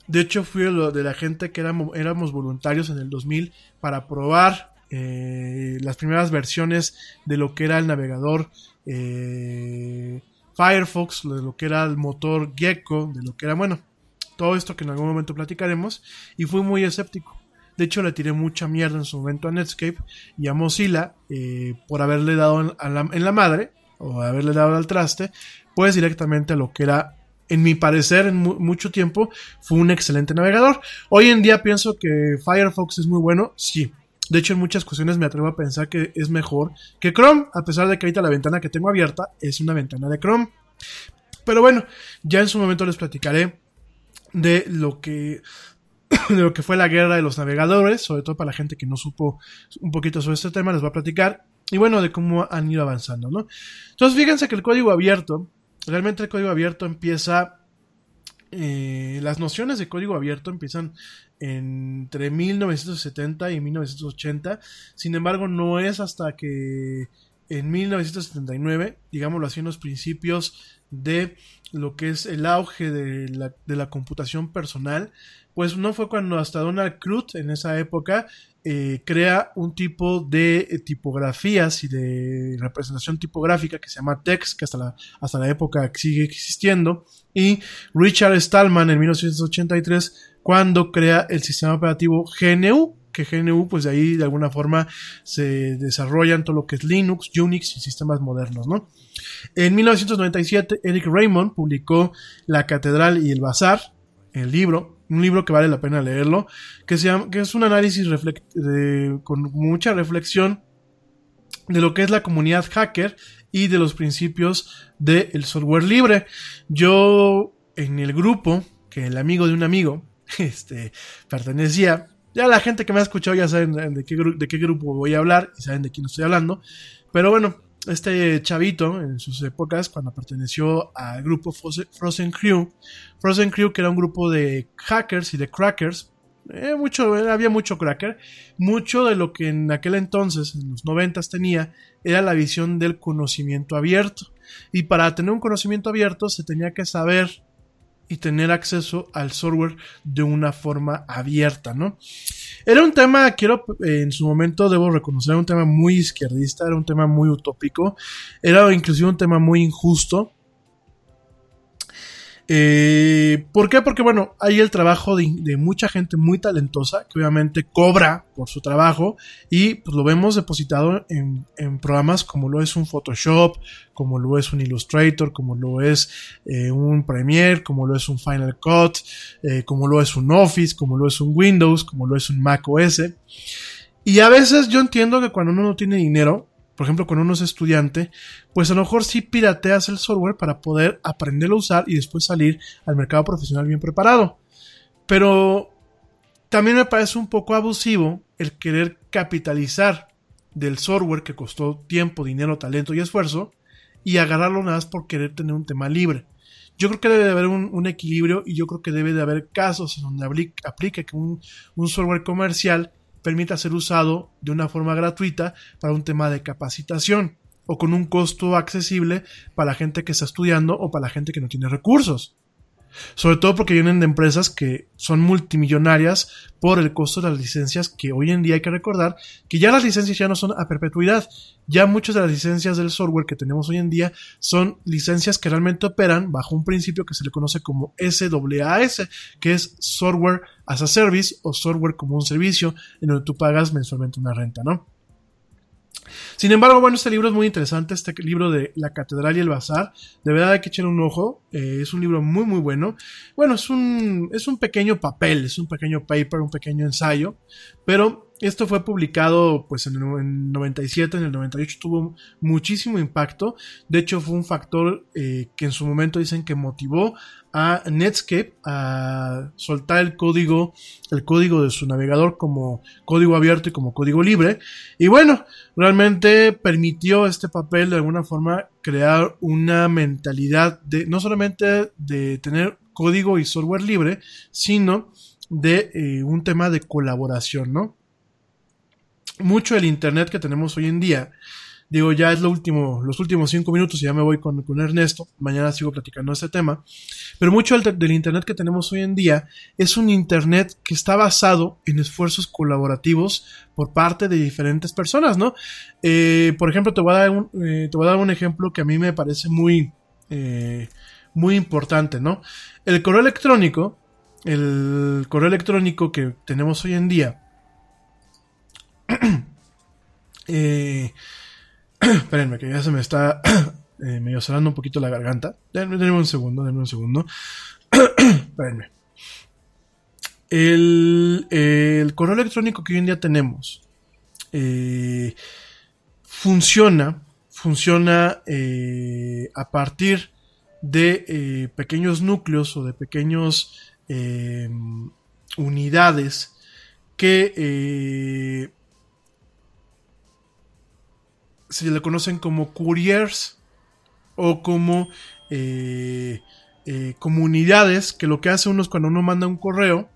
De hecho, fui de la gente que éramos, éramos voluntarios en el 2000 para probar eh, las primeras versiones de lo que era el navegador eh, Firefox, de lo que era el motor Gecko, de lo que era, bueno, todo esto que en algún momento platicaremos, y fui muy escéptico. De hecho, le tiré mucha mierda en su momento a Netscape y a Mozilla eh, por haberle dado en la, madre, o haberle dado al traste, pues directamente a lo que era en mi parecer, en mucho tiempo, fue un excelente navegador. Hoy en día pienso que Firefox es muy bueno, sí. De hecho, en muchas ocasiones me atrevo a pensar que es mejor que Chrome, a pesar de que ahorita la ventana que tengo abierta es una ventana de Chrome. Pero bueno, ya en su momento les platicaré de lo que de lo que fue la guerra de los navegadores, sobre todo para la gente que no supo un poquito sobre este tema, les voy a platicar. Y bueno, de cómo han ido avanzando, ¿no? Entonces, fíjense que el código abierto, realmente el código abierto empieza eh, las nociones de código abierto empiezan entre 1970 y 1980. Sin embargo, no es hasta que en 1979, digámoslo así, en los principios de lo que es el auge de la, de la computación personal, pues no fue cuando hasta Donald Cruz en esa época eh, crea un tipo de eh, tipografías y de representación tipográfica que se llama TeX, que hasta la, hasta la época sigue existiendo, y Richard Stallman en 1983 cuando crea el sistema operativo GNU, que GNU pues de ahí de alguna forma se desarrollan todo lo que es Linux, Unix y sistemas modernos, ¿no? En 1997 Eric Raymond publicó La Catedral y el Bazar, el libro, un libro que vale la pena leerlo, que, se que es un análisis con mucha reflexión de lo que es la comunidad hacker y de los principios del software libre. Yo en el grupo, que el amigo de un amigo, este, pertenecía, ya la gente que me ha escuchado ya saben de qué, de qué grupo voy a hablar y saben de quién estoy hablando, pero bueno, este chavito en sus épocas, cuando perteneció al grupo Frozen Crew, Frozen Crew, que era un grupo de hackers y de crackers, eh, mucho, había mucho cracker. Mucho de lo que en aquel entonces, en los noventas, tenía era la visión del conocimiento abierto. Y para tener un conocimiento abierto se tenía que saber y tener acceso al software de una forma abierta, ¿no? Era un tema, quiero, en su momento debo reconocer, un tema muy izquierdista, era un tema muy utópico, era inclusive un tema muy injusto, eh, ¿Por qué? Porque, bueno, hay el trabajo de, mucha gente muy talentosa que obviamente cobra por su trabajo y pues, lo vemos depositado en, programas como lo es un Photoshop, como lo es un Illustrator, como lo es eh, un Premiere, como lo es un Final Cut, eh, como lo es un Office, como lo es un Windows, como lo es un Mac OS. Y a veces yo entiendo que cuando uno no tiene dinero, por ejemplo, cuando uno es estudiante, pues a lo mejor sí pirateas el software para poder aprenderlo a usar y después salir al mercado profesional bien preparado. Pero también me parece un poco abusivo el querer capitalizar del software que costó tiempo, dinero, talento y esfuerzo y agarrarlo nada más por querer tener un tema libre. Yo creo que debe de haber un, equilibrio y yo creo que debe de haber casos en donde aplique que un, un software comercial permita ser usado de una forma gratuita para un tema de capacitación o con un costo accesible para la gente que está estudiando o para la gente que no tiene recursos. Sobre todo porque vienen de empresas que son multimillonarias por el costo de las licencias que hoy en día hay que recordar que ya las licencias ya no son a perpetuidad. Ya muchas de las licencias del software que tenemos hoy en día son licencias que realmente operan bajo un principio que se le conoce como SaaS, que es Software as a Service o Software como un servicio en donde tú pagas mensualmente una renta, ¿no? Sin embargo, bueno, este libro es muy interesante, este libro de La Catedral y el Bazar. De verdad hay que echar un ojo. Eh, es un libro muy, muy bueno. Bueno, es un, es un pequeño papel, es un pequeño paper, un pequeño ensayo. Pero esto fue publicado pues en el 97, en el 98 tuvo muchísimo impacto. De hecho fue un factor eh, que en su momento dicen que motivó a Netscape a soltar el código, el código de su navegador como código abierto y como código libre. Y bueno, realmente permitió este papel de alguna forma crear una mentalidad de no solamente de tener código y software libre, sino de eh, un tema de colaboración, ¿no? Mucho del internet que tenemos hoy en día. Digo, ya es lo último, los últimos cinco minutos y ya me voy con, Ernesto. Mañana sigo platicando este tema. Pero mucho del, internet que tenemos hoy en día es un internet que está basado en esfuerzos colaborativos por parte de diferentes personas, ¿no? Eh, por ejemplo, te voy, a dar un, eh, te voy a dar un ejemplo que a mí me parece muy, eh, muy importante, ¿no? El correo electrónico, el correo electrónico que tenemos hoy en día, eh, espérenme, que ya se me está eh, medio cerrando un poquito la garganta. Denme, un segundo, denme un segundo. espérenme. El, correo electrónico que hoy en día tenemos eh, funciona, funciona eh, a partir de pequeños núcleos o de pequeños unidades que se le conocen como couriers o como eh, eh, comunidades que lo que hace uno es cuando uno manda un correo,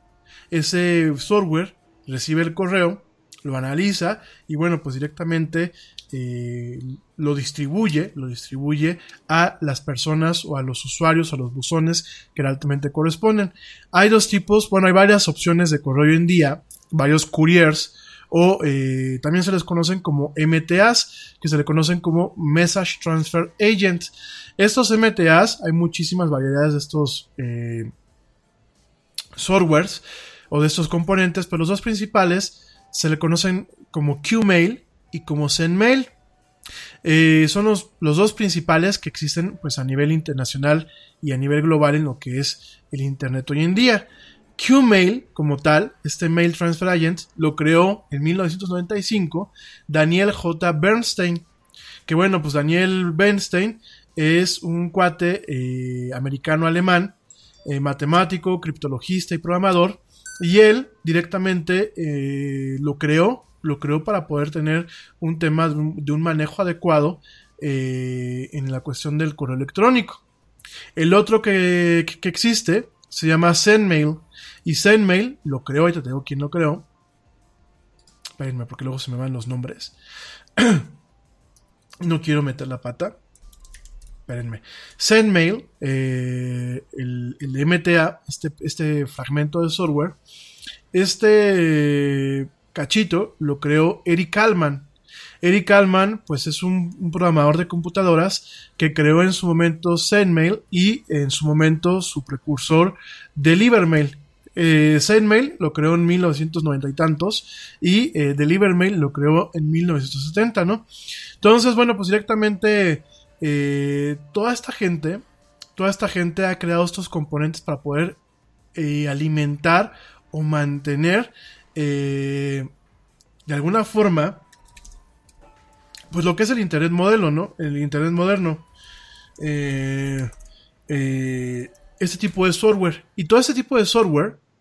ese software recibe el correo, lo analiza y bueno, pues directamente eh, lo distribuye, lo distribuye a las personas o a los usuarios, a los buzones que realmente corresponden. Hay dos tipos, bueno, hay varias opciones de correo hoy en día, varios couriers o eh, también se les conocen como MTAs, que se le conocen como Message Transfer Agent. Estos MTAs, hay muchísimas variedades de estos eh, softwares o de estos componentes, pero los dos principales se le conocen como Qmail y como SendMail. Eh, son los, los, dos principales que existen pues, a nivel internacional y a nivel global en lo que es el Internet hoy en día. Qmail, como tal, este Mail Transfer Agent, lo creó en 1995 Daniel J. Bernstein. Que bueno, pues Daniel Bernstein es un cuate eh, americano-alemán, eh, matemático, criptologista y programador. Y él directamente eh, lo creó, lo creó para poder tener un tema de un, manejo adecuado en la cuestión del correo electrónico. El otro que, que existe se llama SendMail Y ZenMail lo creó, ahorita te digo quién lo creó. Espérenme, porque luego se me van los nombres. no quiero meter la pata. Espérenme. ZenMail, eh, el, MTA, este, este fragmento de software, este cachito lo creó Eric Kalman. Eric Kalman, pues es un, un, programador de computadoras que creó en su momento ZenMail y en su momento su precursor Delivermail. Eh, ZenMail lo creó en 1990 y tantos y eh, Delivermail lo creó en 1970, ¿no? Entonces, bueno, pues directamente eh, toda esta gente, toda esta gente ha creado estos componentes para poder eh, alimentar o mantener de alguna forma pues lo que es el internet modelo, ¿no? El internet moderno. Este tipo de software. Y todo este tipo de software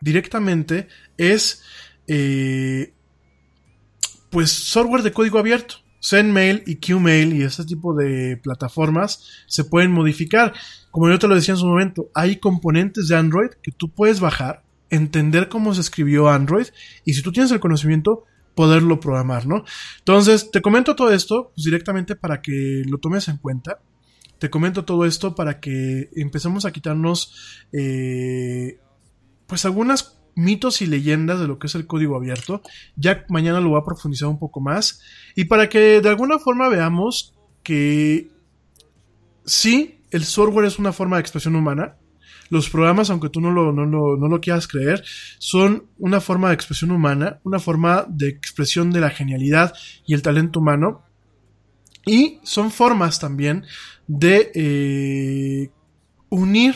Directamente es eh, pues software de código abierto. ZenMail y QMail y este tipo de plataformas se pueden modificar. Como yo te lo decía en su momento, hay componentes de Android que tú puedes bajar, entender cómo se escribió Android y si tú tienes el conocimiento, poderlo programar, ¿no? Entonces, te comento todo esto pues, directamente para que lo tomes en cuenta. Te comento todo esto para que empecemos a quitarnos eh, pues algunas mitos y leyendas de lo que es el código abierto. Ya mañana lo voy a profundizar un poco más. Y para que de alguna forma veamos que sí, el software es una forma de expresión humana. Los programas, aunque tú no lo, no, no lo quieras creer, son una forma de expresión humana, una forma de expresión de la genialidad y el talento humano. Y son formas también de eh, unir,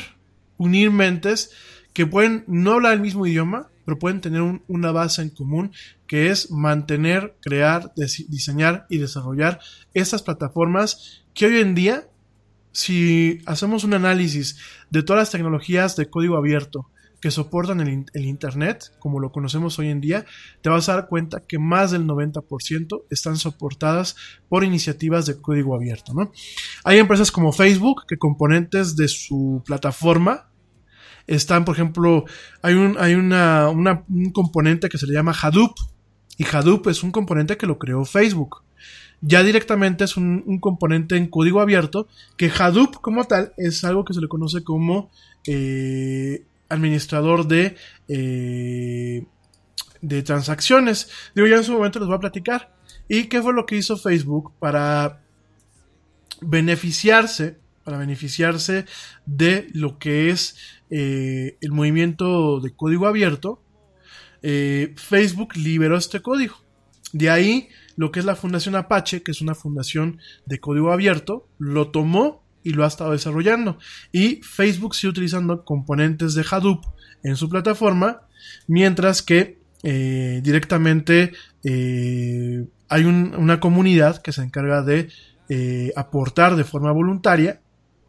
unir mentes que pueden no hablar el mismo idioma, pero pueden tener un, una base en común que es mantener, crear, diseñar y desarrollar estas plataformas que hoy en día, si hacemos un análisis de todas las tecnologías de código abierto que soportan el, Internet, como lo conocemos hoy en día, te vas a dar cuenta que más del 90% están soportadas por iniciativas de código abierto. Hay empresas como Facebook que componentes de su plataforma están, por ejemplo, hay un, hay una, un componente que se le llama Hadoop. Y Hadoop es un componente que lo creó Facebook. Ya directamente es un, un componente en código abierto, que Hadoop como tal es algo que se le conoce como eh, administrador de, eh, de transacciones. Digo, ya en su momento les voy a platicar. ¿Y qué fue lo que hizo Facebook para beneficiarse, para beneficiarse de lo que es eh, el movimiento de código abierto, eh, Facebook liberó este código. De ahí lo que es la Fundación Apache, que es una fundación de código abierto, lo tomó y lo ha estado desarrollando. Y Facebook sigue utilizando componentes de Hadoop en su plataforma, mientras que eh, directamente hay un, una comunidad que se encarga de aportar de forma voluntaria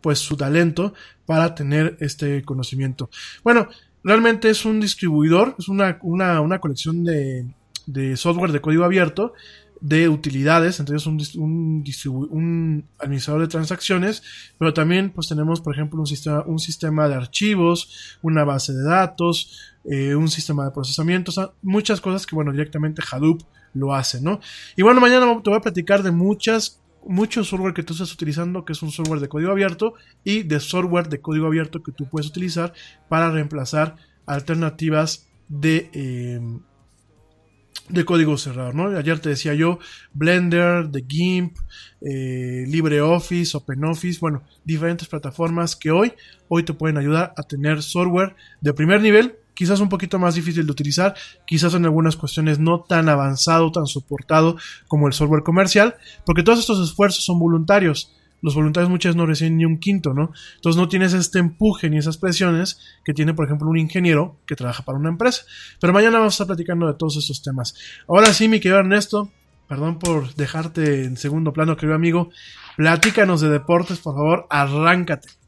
pues su talento para tener este conocimiento. Bueno, realmente es un distribuidor, es una, una, una colección de, de, software de código abierto de utilidades, entonces un, un, un, administrador de transacciones, pero también pues tenemos por ejemplo un sistema, un sistema de archivos, una base de datos, eh, un sistema de procesamiento, o sea, muchas cosas que bueno directamente Hadoop lo hace, ¿no? Y bueno, mañana te voy a platicar de muchas mucho software que tú estás utilizando, que es un software de código abierto, y de software de código abierto que tú puedes utilizar para reemplazar alternativas de, eh, de código cerrado. ¿no? Ayer te decía yo, Blender, The GIMP, eh, LibreOffice, OpenOffice, bueno, diferentes plataformas que hoy, hoy te pueden ayudar a tener software de primer nivel, quizás un poquito más difícil de utilizar, quizás en algunas cuestiones no tan avanzado, tan soportado como el software comercial, porque todos estos esfuerzos son voluntarios los voluntarios muchas no reciben ni un quinto, ¿no? Entonces no tienes este empuje ni esas presiones que tiene, por ejemplo, un ingeniero que trabaja para una empresa. Pero mañana vamos a estar platicando de todos estos temas. Ahora sí, mi querido Ernesto, perdón por dejarte en segundo plano, querido amigo, platícanos de deportes, por favor, arráncate.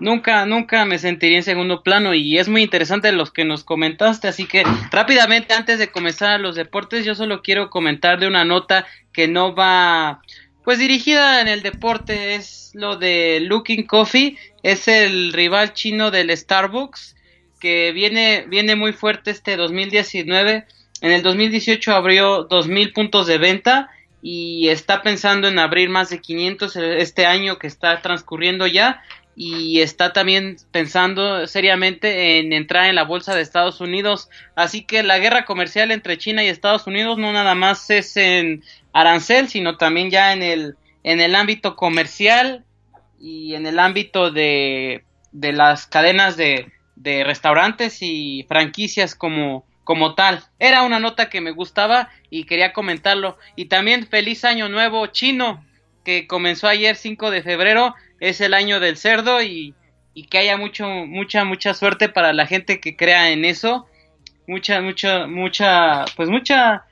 Nunca, nunca me sentiría en segundo plano y es muy interesante los que nos comentaste, así que rápidamente antes de comenzar los deportes yo solo quiero comentar de una nota que no va pues dirigida en el deporte es lo de Looking Coffee, es el rival chino del Starbucks que viene viene muy fuerte este 2019. En el 2018 abrió 2000 puntos de venta y está pensando en abrir más de 500 este año que está transcurriendo ya y está también pensando seriamente en entrar en la bolsa de Estados Unidos. Así que la guerra comercial entre China y Estados Unidos no nada más es en arancel, sino también ya en el, en el ámbito comercial y en el ámbito de, de las cadenas de, de restaurantes y franquicias como, como tal. Era una nota que me gustaba y quería comentarlo. Y también feliz año nuevo chino que comenzó ayer 5 de febrero. Es el año del cerdo y, y que haya mucho, mucha, mucha suerte para la gente que crea en eso. Mucha, mucha, mucha, pues mucha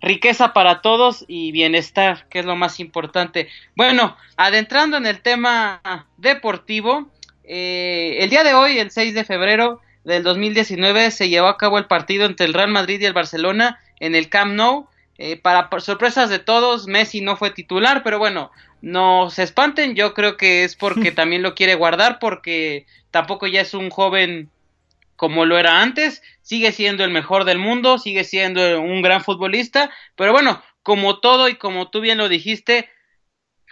riqueza para todos y bienestar, que es lo más importante. Bueno, adentrando en el tema deportivo, eh, el día de hoy, el 6 de febrero del 2019, se llevó a cabo el partido entre el Real Madrid y el Barcelona en el Camp Nou. Eh, para sorpresas de todos, Messi no fue titular, pero bueno, no se espanten, yo creo que es porque también lo quiere guardar, porque tampoco ya es un joven como lo era antes, sigue siendo el mejor del mundo, sigue siendo un gran futbolista, pero bueno, como todo y como tú bien lo dijiste,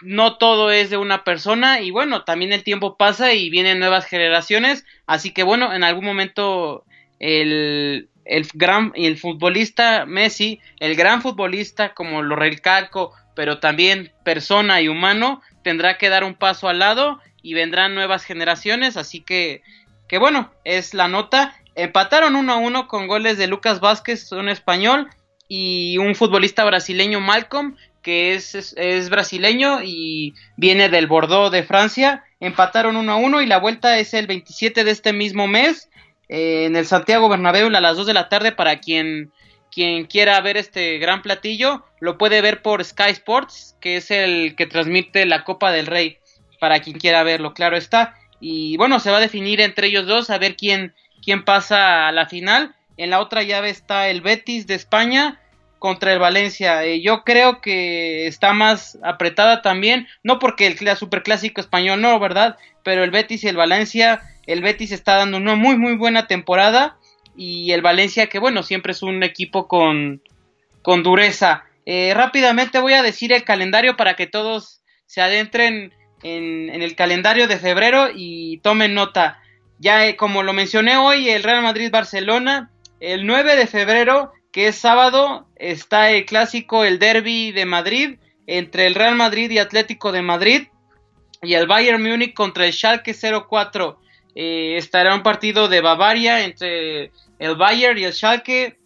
no todo es de una persona y bueno, también el tiempo pasa y vienen nuevas generaciones, así que bueno, en algún momento el, el gran el futbolista Messi, el gran futbolista como lo recalco, pero también persona y humano, tendrá que dar un paso al lado y vendrán nuevas generaciones, así que que bueno, es la nota. Empataron uno a uno con goles de Lucas Vázquez, un español, y un futbolista brasileño, Malcolm, que es, es, brasileño y viene del Bordeaux de Francia. Empataron uno a uno y la vuelta es el 27 de este mismo mes eh, en el Santiago Bernabéu a las 2 de la tarde para quien, quien quiera ver este gran platillo. Lo puede ver por Sky Sports, que es el que transmite la Copa del Rey, para quien quiera verlo, claro está y bueno, se va a definir entre ellos dos a ver quién, quién pasa a la final. En la otra llave está el Betis de España contra el Valencia. Eh, yo creo que está más apretada también, no porque el superclásico español no, ¿verdad? Pero el Betis y el Valencia, el Betis está dando una muy muy buena temporada y el Valencia que bueno, siempre es un equipo con, con dureza. Eh, rápidamente voy a decir el calendario para que todos se adentren en, el calendario de febrero y tomen nota. Ya eh, como lo mencioné hoy, el Real Madrid-Barcelona, el 9 de febrero, que es sábado, está el clásico, el derby de Madrid, entre el Real Madrid y Atlético de Madrid, y el Bayern Múnich contra el Schalke 04. Eh, estará un partido de Bavaria entre el Bayern y el Schalke.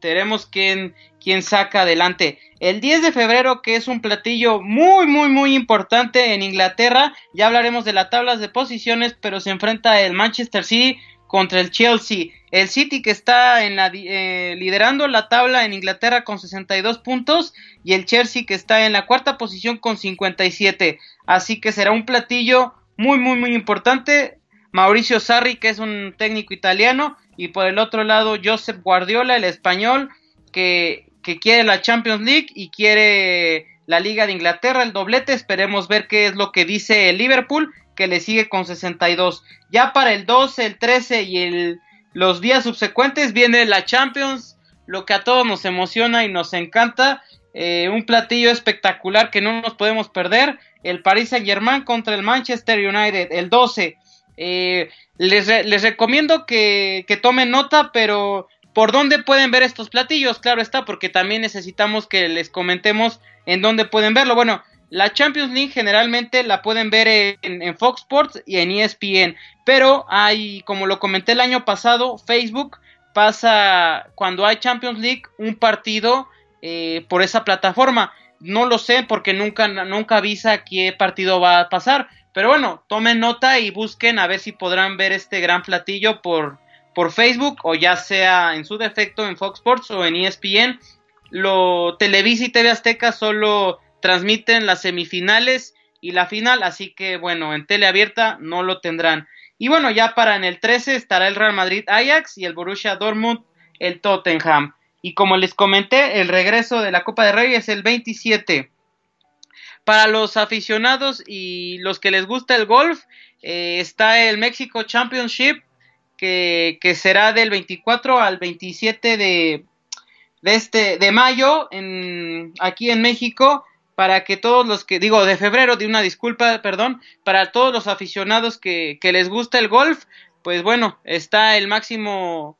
Tenemos quién saca adelante. El 10 de febrero, que es un platillo muy, muy, muy importante en Inglaterra, ya hablaremos de las tablas de posiciones, pero se enfrenta el Manchester City contra el Chelsea. El City que está eh, liderando la tabla en Inglaterra con 62 puntos y el Chelsea que está en la cuarta posición con 57. Así que será un platillo muy, muy, muy importante. Mauricio Sarri, que es un técnico italiano, y por el otro lado Josep Guardiola, el español, que que quiere la Champions League y quiere la Liga de Inglaterra, el doblete. Esperemos ver qué es lo que dice el Liverpool, que le sigue con 62. Ya para el 12, el 13 y el, los días subsecuentes viene la Champions, lo que a todos nos emociona y nos encanta. Eh, un platillo espectacular que no nos podemos perder. El Paris Saint Germain contra el Manchester United, el 12. Eh, les, recomiendo que, que tomen nota, pero ¿por dónde pueden ver estos platillos? Claro está, porque también necesitamos que les comentemos en dónde pueden verlo. Bueno, la Champions League generalmente la pueden ver en, Fox Sports y en ESPN, pero hay, como lo comenté el año pasado, Facebook pasa cuando hay Champions League un partido eh, por esa plataforma. No lo sé porque nunca, nunca avisa qué partido va a pasar. Pero bueno, tomen nota y busquen a ver si podrán ver este gran platillo por, por Facebook o ya sea en su defecto en Fox Sports o en ESPN. Lo Televisa y TV Azteca solo transmiten las semifinales y la final, así que bueno, en tele abierta no lo tendrán. Y bueno, ya para en el 13 estará el Real Madrid Ajax y el Borussia Dortmund el Tottenham. Y como les comenté, el regreso de la Copa de Rey es el 27. Para los aficionados y los que les gusta el golf, eh, está el México Championship, que, será del 24 al 27 de, este, de mayo en, aquí en México para que todos los que, digo, de febrero, de una disculpa, perdón, para todos los aficionados que les gusta el golf, pues bueno, está el máximo,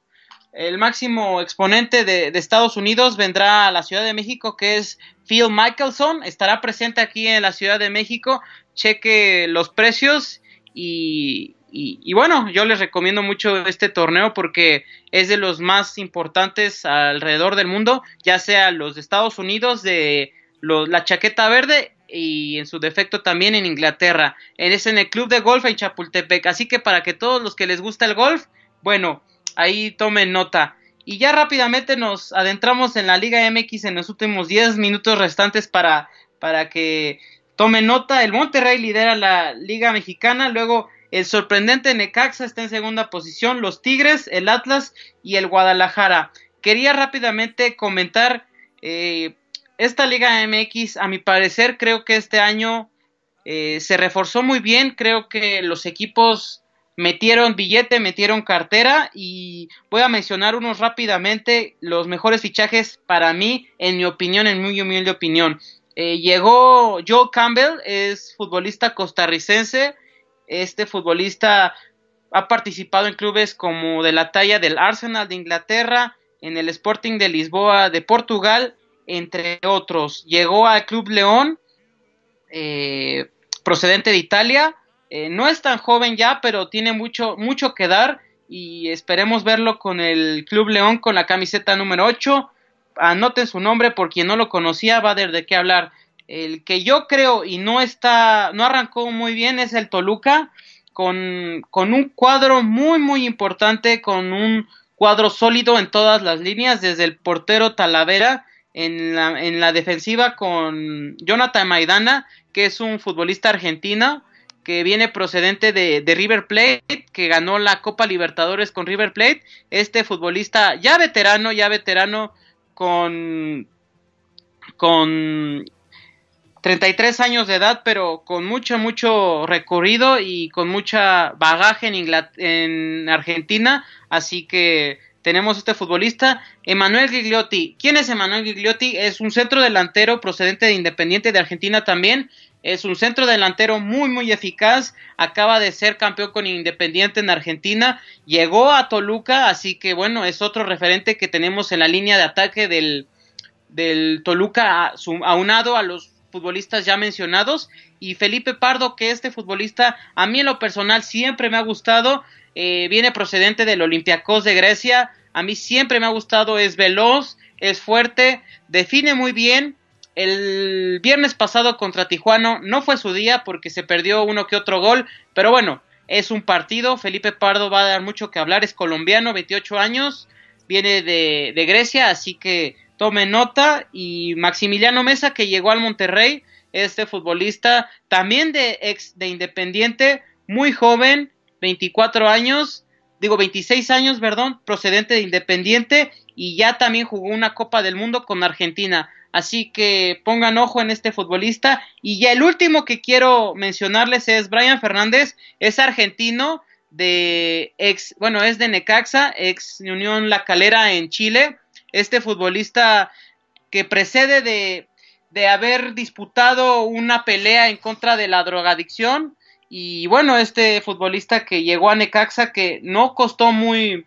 el máximo exponente de, Estados Unidos, vendrá a la Ciudad de México, que es Phil Mickelson, estará presente aquí en la Ciudad de México, cheque los precios y, y, y, bueno, yo les recomiendo mucho este torneo porque es de los más importantes alrededor del mundo, ya sea los de Estados Unidos, de la chaqueta verde y en su defecto también en Inglaterra. Es en el club de golf en Chapultepec. Así que para que todos los que les gusta el golf, bueno, ahí tomen nota. Y ya rápidamente nos adentramos en la Liga MX en los últimos 10 minutos restantes para, para que tomen nota. El Monterrey lidera la Liga Mexicana, luego el sorprendente Necaxa está en segunda posición, los Tigres, el Atlas y el Guadalajara. Quería rápidamente comentar eh, esta Liga MX, a mi parecer, creo que este año eh, se reforzó muy bien. Creo que los equipos metieron billete, metieron cartera y voy a mencionar unos rápidamente los mejores fichajes para mí, en mi opinión, en muy humilde opinión. Eh, llegó Joe Campbell, es futbolista costarricense. Este futbolista ha participado en clubes como de la talla del Arsenal de Inglaterra, en el Sporting de Lisboa de Portugal entre otros. Llegó al Club León, eh, procedente de Italia. Eh, no es tan joven ya, pero tiene mucho, mucho que dar y esperemos verlo con el Club León con la camiseta número 8. Anoten su nombre por quien no lo conocía, va a de qué hablar. El que yo creo y no está, no arrancó muy bien es el Toluca, con, con un cuadro muy, muy importante, con un cuadro sólido en todas las líneas, desde el portero Talavera, en la, en la defensiva con Jonathan Maidana, que es un futbolista argentino que viene procedente de, River Plate, que ganó la Copa Libertadores con River Plate. Este futbolista ya veterano, ya veterano con, con 33 años de edad, pero con mucho, mucho recorrido y con mucha bagaje en, en Argentina. Así que tenemos este futbolista, Emanuel Gigliotti. ¿Quién es Emanuel Gigliotti? Es un centro delantero procedente de Independiente de Argentina también. Es un centro delantero muy muy eficaz. Acaba de ser campeón con Independiente en Argentina. Llegó a Toluca, así que bueno, es otro referente que tenemos en la línea de ataque del, del Toluca aunado a los futbolistas ya mencionados. Y Felipe Pardo, que este futbolista a mí en lo personal siempre me ha gustado. Eh, viene procedente del Olympiacos de Grecia. A mí siempre me ha gustado, es veloz, es fuerte, define muy bien. El viernes pasado contra Tijuana no fue su día porque se perdió uno que otro gol, pero bueno, es un partido. Felipe Pardo va a dar mucho que hablar, es colombiano, 28 años, viene de, de Grecia, así que tome nota. Y Maximiliano Mesa, que llegó al Monterrey, este futbolista también de ex de Independiente, muy joven, 24 años, digo 26 años, perdón, procedente de Independiente y ya también jugó una Copa del Mundo con Argentina. Así que pongan ojo en este futbolista. Y ya el último que quiero mencionarles es Brian Fernández, es argentino de ex, bueno, es de Necaxa, ex Unión La Calera en Chile. Este futbolista que precede de, de haber disputado una pelea en contra de la drogadicción Y bueno, este futbolista que llegó a Necaxa, que no costó muy,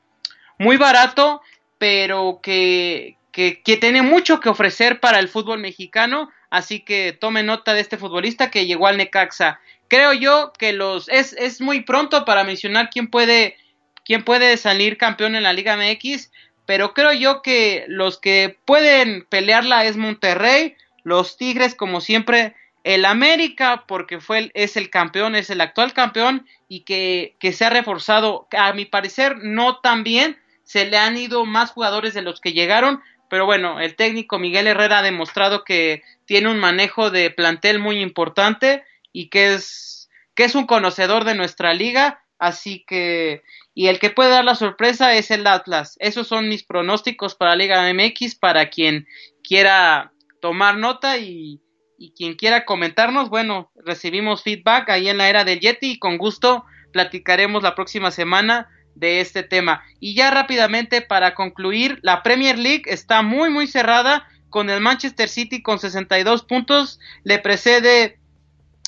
muy barato, pero que, que, tiene mucho que ofrecer para el fútbol mexicano. Así que tome nota de este futbolista que llegó al Necaxa. Creo yo que los es, es muy pronto para mencionar quién puede, quién puede salir campeón en la Liga MX, pero creo yo que los que pueden pelearla es Monterrey, los Tigres como siempre el América porque fue es el campeón, es el actual campeón y que, se ha reforzado, a mi parecer no tan bien, se le han ido más jugadores de los que llegaron, pero bueno, el técnico Miguel Herrera ha demostrado que tiene un manejo de plantel muy importante y que es, que es un conocedor de nuestra liga, así que y el que puede dar la sorpresa es el Atlas. Esos son mis pronósticos para Liga MX para quien quiera tomar nota y y quien quiera comentarnos, bueno, recibimos feedback ahí en la era del Yeti y con gusto platicaremos la próxima semana de este tema. Y ya rápidamente para concluir, la Premier League está muy muy cerrada con el Manchester City con 62 puntos, le precede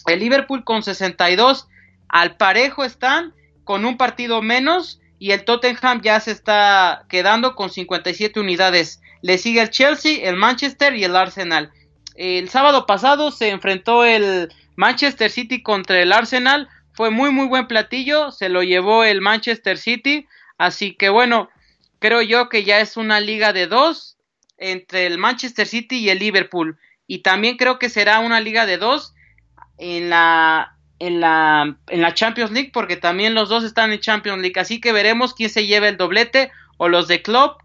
el Liverpool con 62, al parejo están con un partido menos y el Tottenham ya se está quedando con 57 unidades. Le sigue el Chelsea, el Manchester y el Arsenal. El sábado pasado se enfrentó el Manchester City contra el Arsenal. Fue muy muy buen platillo. Se lo llevó el Manchester City. Así que bueno, creo yo que ya es una liga de dos entre el Manchester City y el Liverpool. Y también creo que será una liga de dos en la, en la, en la Champions League, porque también los dos están en Champions League. Así que veremos quién se lleva el doblete, o los de Klopp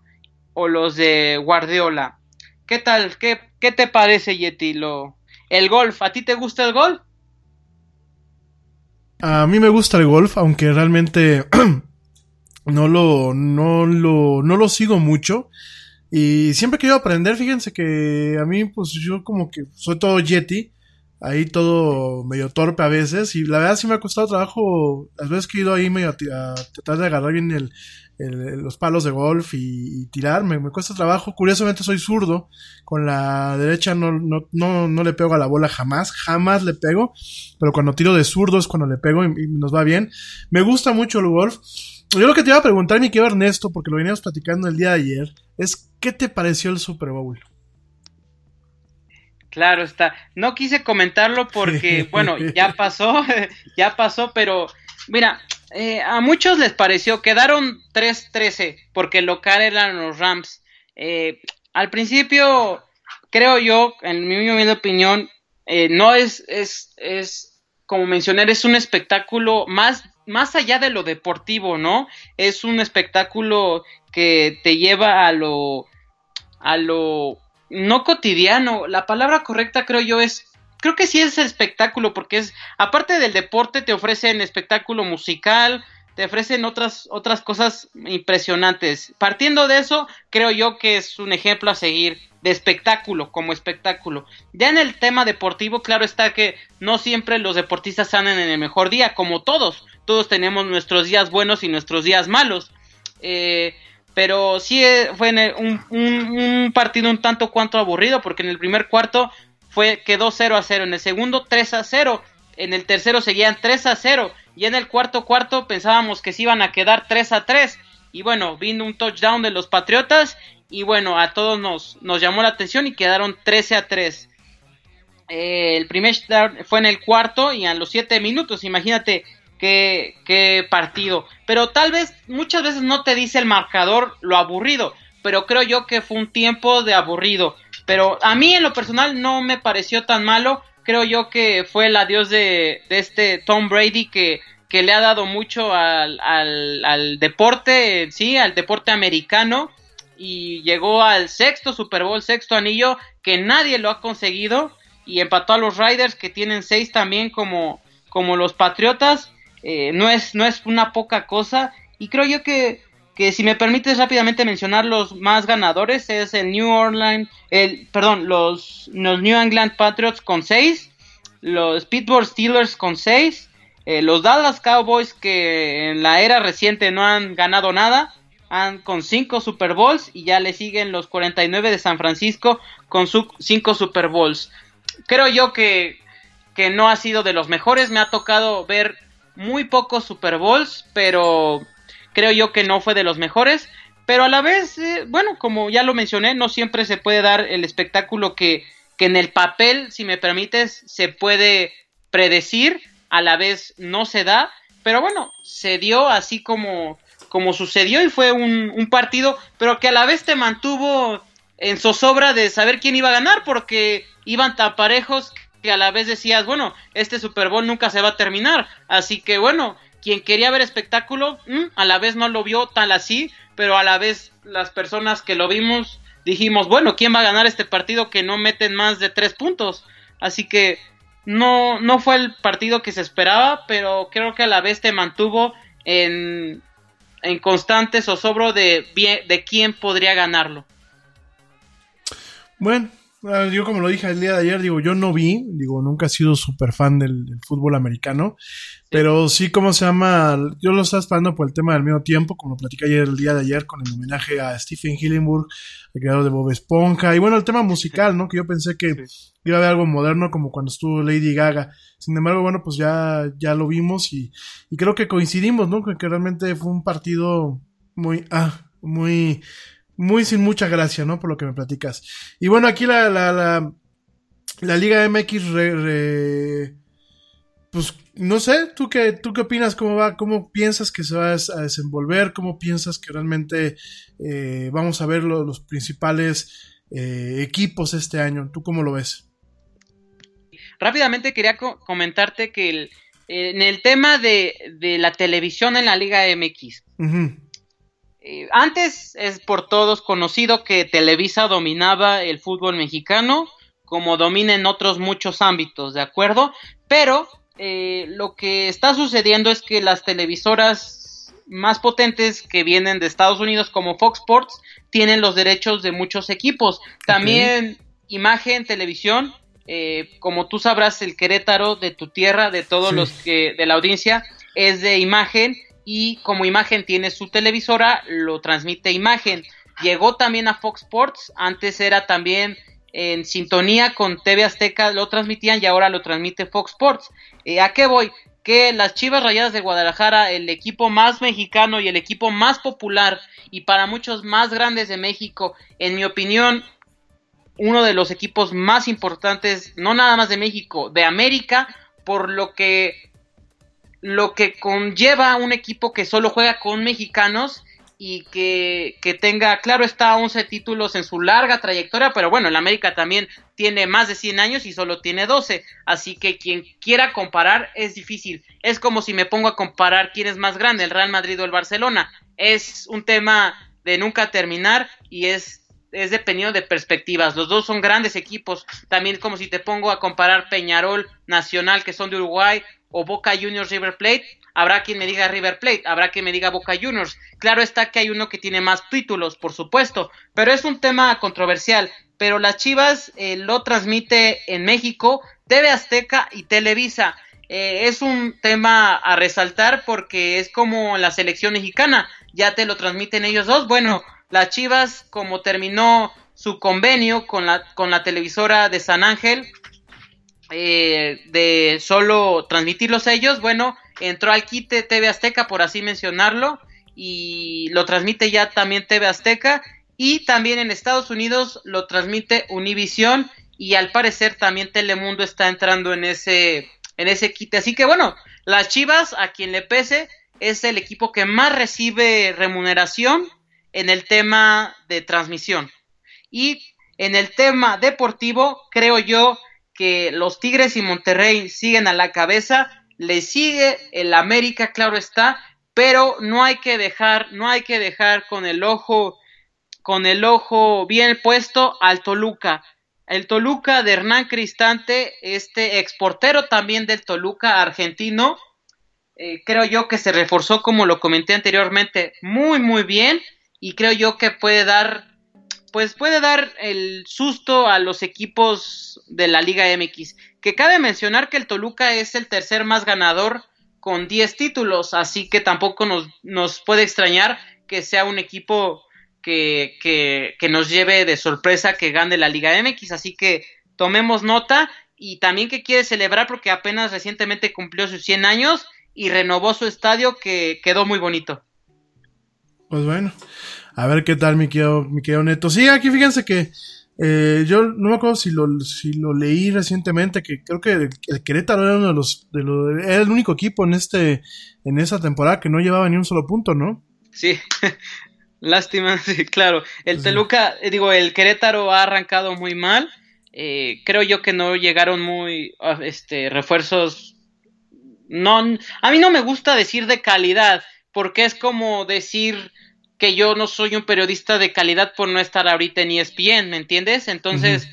o los de Guardiola. ¿Qué tal? ¿Qué, qué te parece, Yeti? Lo, el golf, ¿a ti te gusta el golf? A mí me gusta el golf, aunque realmente no lo, no lo, no lo sigo mucho. Y siempre he querido aprender, fíjense que a mí, pues yo como que soy todo Yeti, ahí todo medio torpe a veces, y la verdad sí me ha costado trabajo, las veces que he ido ahí medio a, tratar de agarrar bien el, los palos de golf y, tirar, me, cuesta trabajo. Curiosamente soy zurdo, con la derecha no, no, no, no, le pego a la bola jamás, jamás le pego, pero cuando tiro de zurdo es cuando le pego y, nos va bien. Me gusta mucho el golf. Yo lo que te iba a preguntar, mi querido Ernesto, porque lo veníamos platicando el día de ayer, es ¿qué te pareció el Super Bowl? Claro está. No quise comentarlo porque, bueno, ya pasó, ya pasó, pero mira, eh, a muchos les pareció, quedaron 3-13 porque el local eran los Rams. Eh, al principio, creo yo, en mi opinión, eh, no es, es, es, como mencioné, es un espectáculo más, más allá de lo deportivo, ¿no? Es un espectáculo que te lleva a lo, a lo no cotidiano. La palabra correcta creo yo es creo que sí es espectáculo porque es aparte del deporte te ofrecen espectáculo musical, te ofrecen otras otras cosas impresionantes. Partiendo de eso, creo yo que es un ejemplo a seguir de espectáculo como espectáculo. Ya en el tema deportivo, claro está que no siempre los deportistas salen en el mejor día, como todos. Todos tenemos nuestros días buenos y nuestros días malos. Eh, pero sí eh, fue un, un, partido un tanto cuanto aburrido porque en el primer cuarto fue, quedó 0 a 0. En el segundo 3 a 0. En el tercero seguían 3 a 0. Y en el cuarto cuarto pensábamos que se iban a quedar 3 a 3. Y bueno, vino un touchdown de los Patriotas. Y bueno, a todos nos, nos llamó la atención y quedaron 13 a 3. Eh, el primer fue en el cuarto y a los 7 minutos. Imagínate qué, qué partido. Pero tal vez muchas veces no te dice el marcador lo aburrido. Pero creo yo que fue un tiempo de aburrido. Pero a mí en lo personal no me pareció tan malo. Creo yo que fue el adiós de, este Tom Brady que, que, le ha dado mucho al, al, deporte, sí, al deporte americano. Y llegó al sexto Super Bowl, sexto anillo, que nadie lo ha conseguido. Y empató a los Riders, que tienen seis también como, como los Patriotas. Eh, no, es, no es una poca cosa. Y creo yo que que si me permites rápidamente mencionar los más ganadores es el New Orleans, el, perdón, los, los New England Patriots con 6, los Pittsburgh Steelers con 6, eh, los Dallas Cowboys que en la era reciente no han ganado nada, han con 5 Super Bowls y ya le siguen los 49 de San Francisco con 5 Super Bowls. Creo yo que que no ha sido de los mejores. Me ha tocado ver muy pocos Super Bowls, pero creo yo que no fue de los mejores. Pero a la vez, eh, bueno, como ya lo mencioné, no siempre se puede dar el espectáculo que, que en el papel, si me permites, se puede predecir, a la vez no se da. Pero bueno, se dio así como, como sucedió y fue un, un partido, pero que a la vez te mantuvo en zozobra de saber quién iba a ganar, porque iban tan parejos que a la vez decías, bueno, este Super Bowl nunca se va a terminar. Así que bueno, quien quería ver espectáculo, mm, a la vez no lo vio tal así, pero a la vez las personas que lo vimos dijimos, bueno, ¿quién va a ganar este partido que no meten más de tres puntos? Así que no, no fue el partido que se esperaba, pero creo que a la vez te mantuvo en, en constante zozobro de, de quién podría ganarlo. Bueno, Ah, yo como lo dije el día de ayer, digo, yo no vi, digo, nunca he sido súper fan del, fútbol americano, pero sí, ¿cómo se llama? Yo lo estaba esperando por el tema del medio tiempo, como platicé ayer el día de ayer con el homenaje a Stephen Hillenburg, el creador de Bob Esponja, y bueno, el tema musical, ¿no? Que yo pensé que iba a haber algo moderno como cuando estuvo Lady Gaga. Sin embargo, bueno, pues ya, ya lo vimos y, y creo que coincidimos, ¿no? Que, que realmente fue un partido muy, ah, muy, muy sin mucha gracia, ¿no? Por lo que me platicas. Y bueno, aquí la, la, la, la Liga MX, pues no sé, ¿tú qué, ¿tú qué opinas? ¿Cómo va? ¿Cómo piensas que se va a desenvolver? ¿Cómo piensas que realmente eh, vamos a ver los principales eh, equipos este año? ¿Tú cómo lo ves? Rápidamente quería comentarte que en el tema de, de, la televisión en la Liga MX, eh, antes es por todos conocido que Televisa dominaba el fútbol mexicano, como domina en otros muchos ámbitos, ¿de acuerdo? Pero eh, lo que está sucediendo es que las televisoras más potentes que vienen de Estados Unidos, como Fox Sports, tienen los derechos de muchos equipos. También imagen, televisión, eh, como tú sabrás, el Querétaro de tu tierra, de todos los que de la audiencia, es de imagen y como imagen tiene su televisora, lo transmite imagen. Llegó también a Fox Sports, antes era también en sintonía con TV Azteca, lo transmitían y ahora lo transmite Fox Sports. Eh, ¿A qué voy? Que las Chivas Rayadas de Guadalajara, el equipo más mexicano y el equipo más popular y para muchos más grandes de México, en mi opinión, uno de los equipos más importantes, no nada más de México, de América, por lo que lo que conlleva un equipo que solo juega con mexicanos y que, tenga, claro está, 11 títulos en su larga trayectoria, pero bueno, el América también tiene más de 100 años y solo tiene 12, así que quien quiera comparar es difícil. Es como si me pongo a comparar quién es más grande, el Real Madrid o el Barcelona. Es un tema de nunca terminar y es es dependiendo de perspectivas. Los dos son grandes equipos. También como si te pongo a comparar Peñarol Nacional, que son de Uruguay, o Boca Juniors River Plate, habrá quien me diga River Plate, habrá quien me diga Boca Juniors. Claro está que hay uno que tiene más títulos, por supuesto, pero es un tema controversial. Pero las Chivas eh, lo transmite en México, TV Azteca y Televisa. Eh, es un tema a resaltar porque es como la selección mexicana, ya te lo transmiten ellos dos. Bueno, las Chivas, como terminó su convenio con la, con la televisora de San Ángel, eh, de solo transmitirlos ellos, bueno, entró al quite TV Azteca, por así mencionarlo, y lo transmite ya también TV Azteca, y también en Estados Unidos lo transmite Univision, y al parecer también Telemundo está entrando en ese, en ese quite. Así que bueno, las Chivas, a quien le pese, es el equipo que más recibe remuneración en el tema de transmisión. Y en el tema deportivo, creo yo que los Tigres y Monterrey siguen a la cabeza, le sigue el América, claro está, pero no hay que dejar, no hay que dejar con el ojo, con el ojo bien puesto al Toluca. El Toluca de Hernán Cristante, este exportero también del Toluca argentino, eh, creo yo que se reforzó, como lo comenté anteriormente, muy, muy bien. Y creo yo que puede dar pues puede dar el susto a los equipos de la Liga MX. Que cabe mencionar que el Toluca es el tercer más ganador con 10 títulos, así que tampoco nos, nos puede extrañar que sea un equipo que, que, nos lleve de sorpresa que gane la Liga MX, así que tomemos nota y también que quiere celebrar porque apenas recientemente cumplió sus 100 años y renovó su estadio que quedó muy bonito. Pues bueno, a ver qué tal mi querido Neto. Sí, aquí fíjense que eh, yo no me acuerdo si lo, si lo leí recientemente, que creo que el, Querétaro era uno de los, de los, era el único equipo en este, en esa temporada que no llevaba ni un solo punto, ¿no? Sí, lástima, sí, claro. El Teluca, eh, digo, el Querétaro ha arrancado muy mal. Eh, creo yo que no llegaron muy, ah, este, refuerzos. No, a mí no me gusta decir de calidad, porque es como decir que yo no soy un periodista de calidad por no estar ahorita en ESPN, ¿me entiendes? Entonces,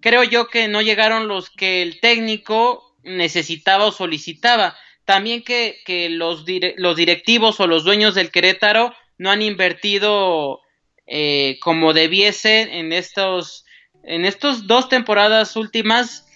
creo yo que no llegaron los que el técnico necesitaba o solicitaba. También que, que los, los directivos o los dueños del Querétaro no han invertido eh, como debiesen en estos en estos dos temporadas últimas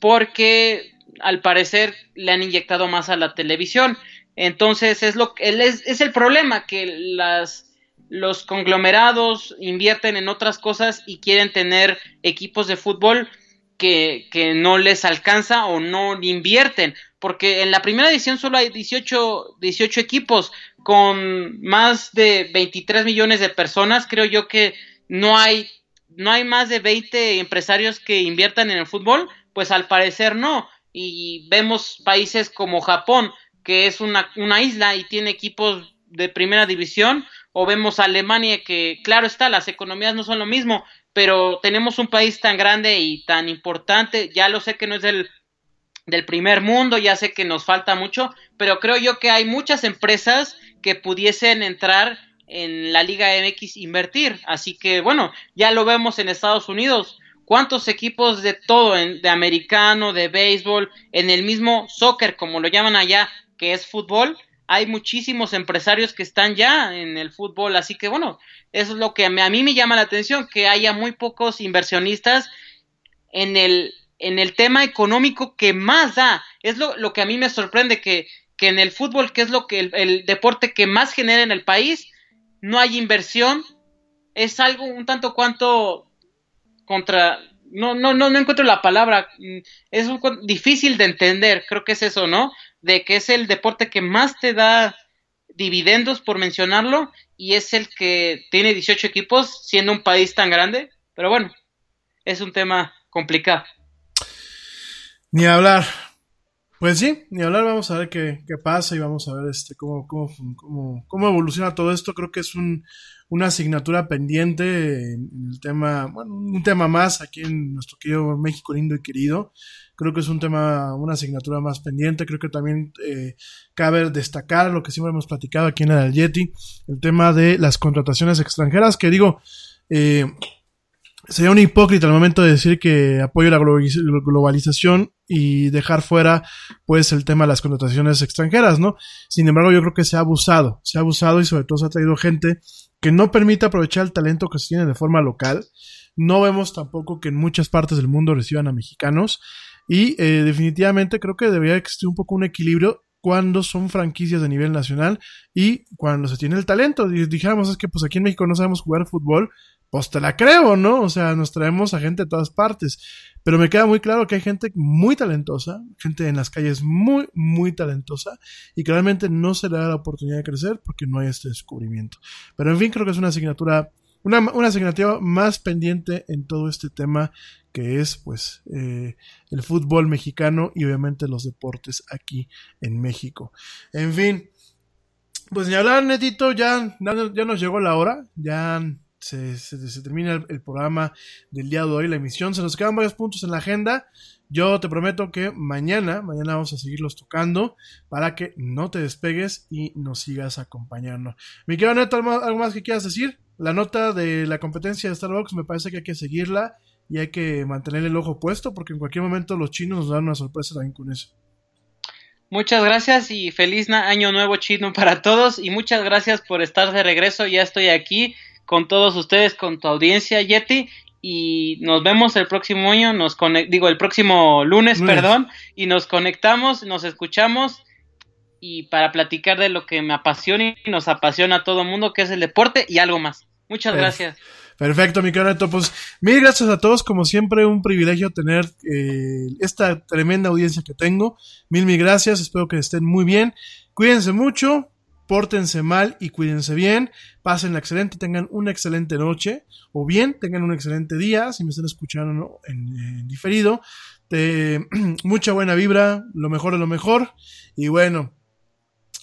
porque al parecer le han inyectado más a la televisión entonces es lo es, es el problema que las los conglomerados invierten en otras cosas y quieren tener equipos de fútbol que, que, no les alcanza o no invierten. Porque en la primera edición solo hay 18, 18 equipos con más de 23 millones de personas. Creo yo que no hay, no hay más de 20 empresarios que inviertan en el fútbol. Pues al parecer no. Y vemos países como Japón, que es una, una isla y tiene equipos de primera división o vemos a Alemania que, claro está, las economías no son lo mismo, pero tenemos un país tan grande y tan importante, ya lo sé que no es del, del primer mundo, ya sé que nos falta mucho, pero creo yo que hay muchas empresas que pudiesen entrar en la Liga MX invertir, así que bueno, ya lo vemos en Estados Unidos, cuántos equipos de todo, de americano, de béisbol, en el mismo soccer, como lo llaman allá, que es fútbol, hay muchísimos empresarios que están ya en el fútbol, así que bueno, eso es lo que a mí me llama la atención, que haya muy pocos inversionistas en el, en el tema económico que más da. Es lo, lo que a mí me sorprende, que, que en el fútbol, que es lo que el, deporte que más genera en el país, no hay inversión. Es algo un tanto cuanto contra... No, no, no, no encuentro la palabra. Es un, difícil de entender, creo que es eso, ¿no? de que es el deporte que más te da dividendos, por mencionarlo, y es el que tiene 18 equipos, siendo un país tan grande. Pero bueno, es un tema complicado. Ni hablar. Pues sí, ni hablar, vamos a ver qué, pasa y vamos a ver este cómo, cómo, cómo, cómo evoluciona todo esto. Creo que es un, una asignatura pendiente en, el tema, bueno, un tema más aquí en nuestro querido México lindo y querido. Creo que es un tema, una asignatura más pendiente. Creo que también eh, cabe destacar lo que siempre hemos platicado aquí en el Yeti, el tema de las contrataciones extranjeras, que digo, eh, sería un hipócrita al momento de decir que apoyo la globalización y dejar fuera pues el tema de las contrataciones extranjeras, ¿no? Sin embargo, yo creo que se ha abusado, se ha abusado y sobre todo se ha traído gente que no permite aprovechar el talento que se tiene de forma local. No vemos tampoco que en muchas partes del mundo reciban a mexicanos y eh, definitivamente creo que debería existir un poco un equilibrio cuando son franquicias de nivel nacional y cuando se tiene el talento. Dijéramos, es que pues aquí en México no sabemos jugar fútbol, pues te la creo, ¿no? O sea, nos traemos a gente de todas partes. Pero me queda muy claro que hay gente muy talentosa, gente en las calles muy, muy talentosa y que realmente no se le da la oportunidad de crecer porque no hay este descubrimiento. Pero en fin, creo que es una asignatura, una, una asignatura más pendiente en todo este tema que es pues eh, el fútbol mexicano y obviamente los deportes aquí en México. En fin, pues ni hablar, Netito, ya, ya nos llegó la hora, ya se, se, termina el, programa del día de hoy, la emisión, se nos quedan varios puntos en la agenda. Yo te prometo que mañana, mañana vamos a seguirlos tocando para que no te despegues y nos sigas acompañando. Mi querido Neto, ¿algo más que quieras decir? La nota de la competencia de Starbucks me parece que hay que seguirla y hay que mantener el ojo puesto porque en cualquier momento los chinos nos dan una sorpresa también con eso. Muchas gracias y feliz año nuevo chino para todos y muchas gracias por estar de regreso. Ya estoy aquí con todos ustedes, con tu audiencia Yeti y nos vemos el próximo año, nos digo el próximo lunes, perdón, y nos conectamos, nos escuchamos y para platicar de lo que me apasiona y nos apasiona a todo el mundo, que es el deporte y algo más. Muchas gracias. Perfecto, mi Neto. Pues mil gracias a todos. Como siempre, un privilegio tener eh, esta tremenda audiencia que tengo. Mil, mil gracias. Espero que estén muy bien. Cuídense mucho, pórtense mal y cuídense bien. Pasen la excelente, tengan una excelente noche. O bien, tengan un excelente día. Si me están escuchando en, diferido. Mucha buena vibra, lo mejor de lo mejor. Y bueno,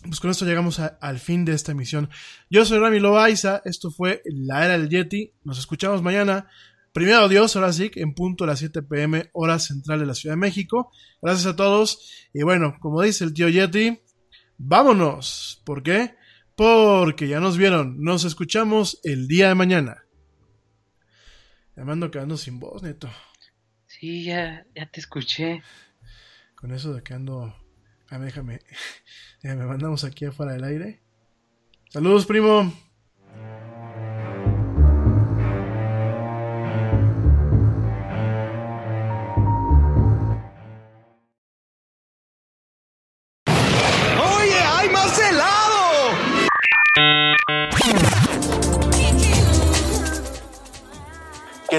pues con esto llegamos al fin de esta emisión. Yo soy Rami Loaiza, esto fue La Era del Yeti. Nos escuchamos mañana. Primero Dios, ahora sí, en punto a las 7 pm, hora central de la Ciudad de México. Gracias a todos. Y bueno, como dice el tío Yeti, vámonos. ¿Por qué? Porque ya nos vieron. Nos escuchamos el día de mañana. Me mando quedando sin voz, neto. Sí, ya, ya te escuché. Con eso de que ando. Ah, déjame. Ya me mandamos aquí afuera del aire. Saludos, primo.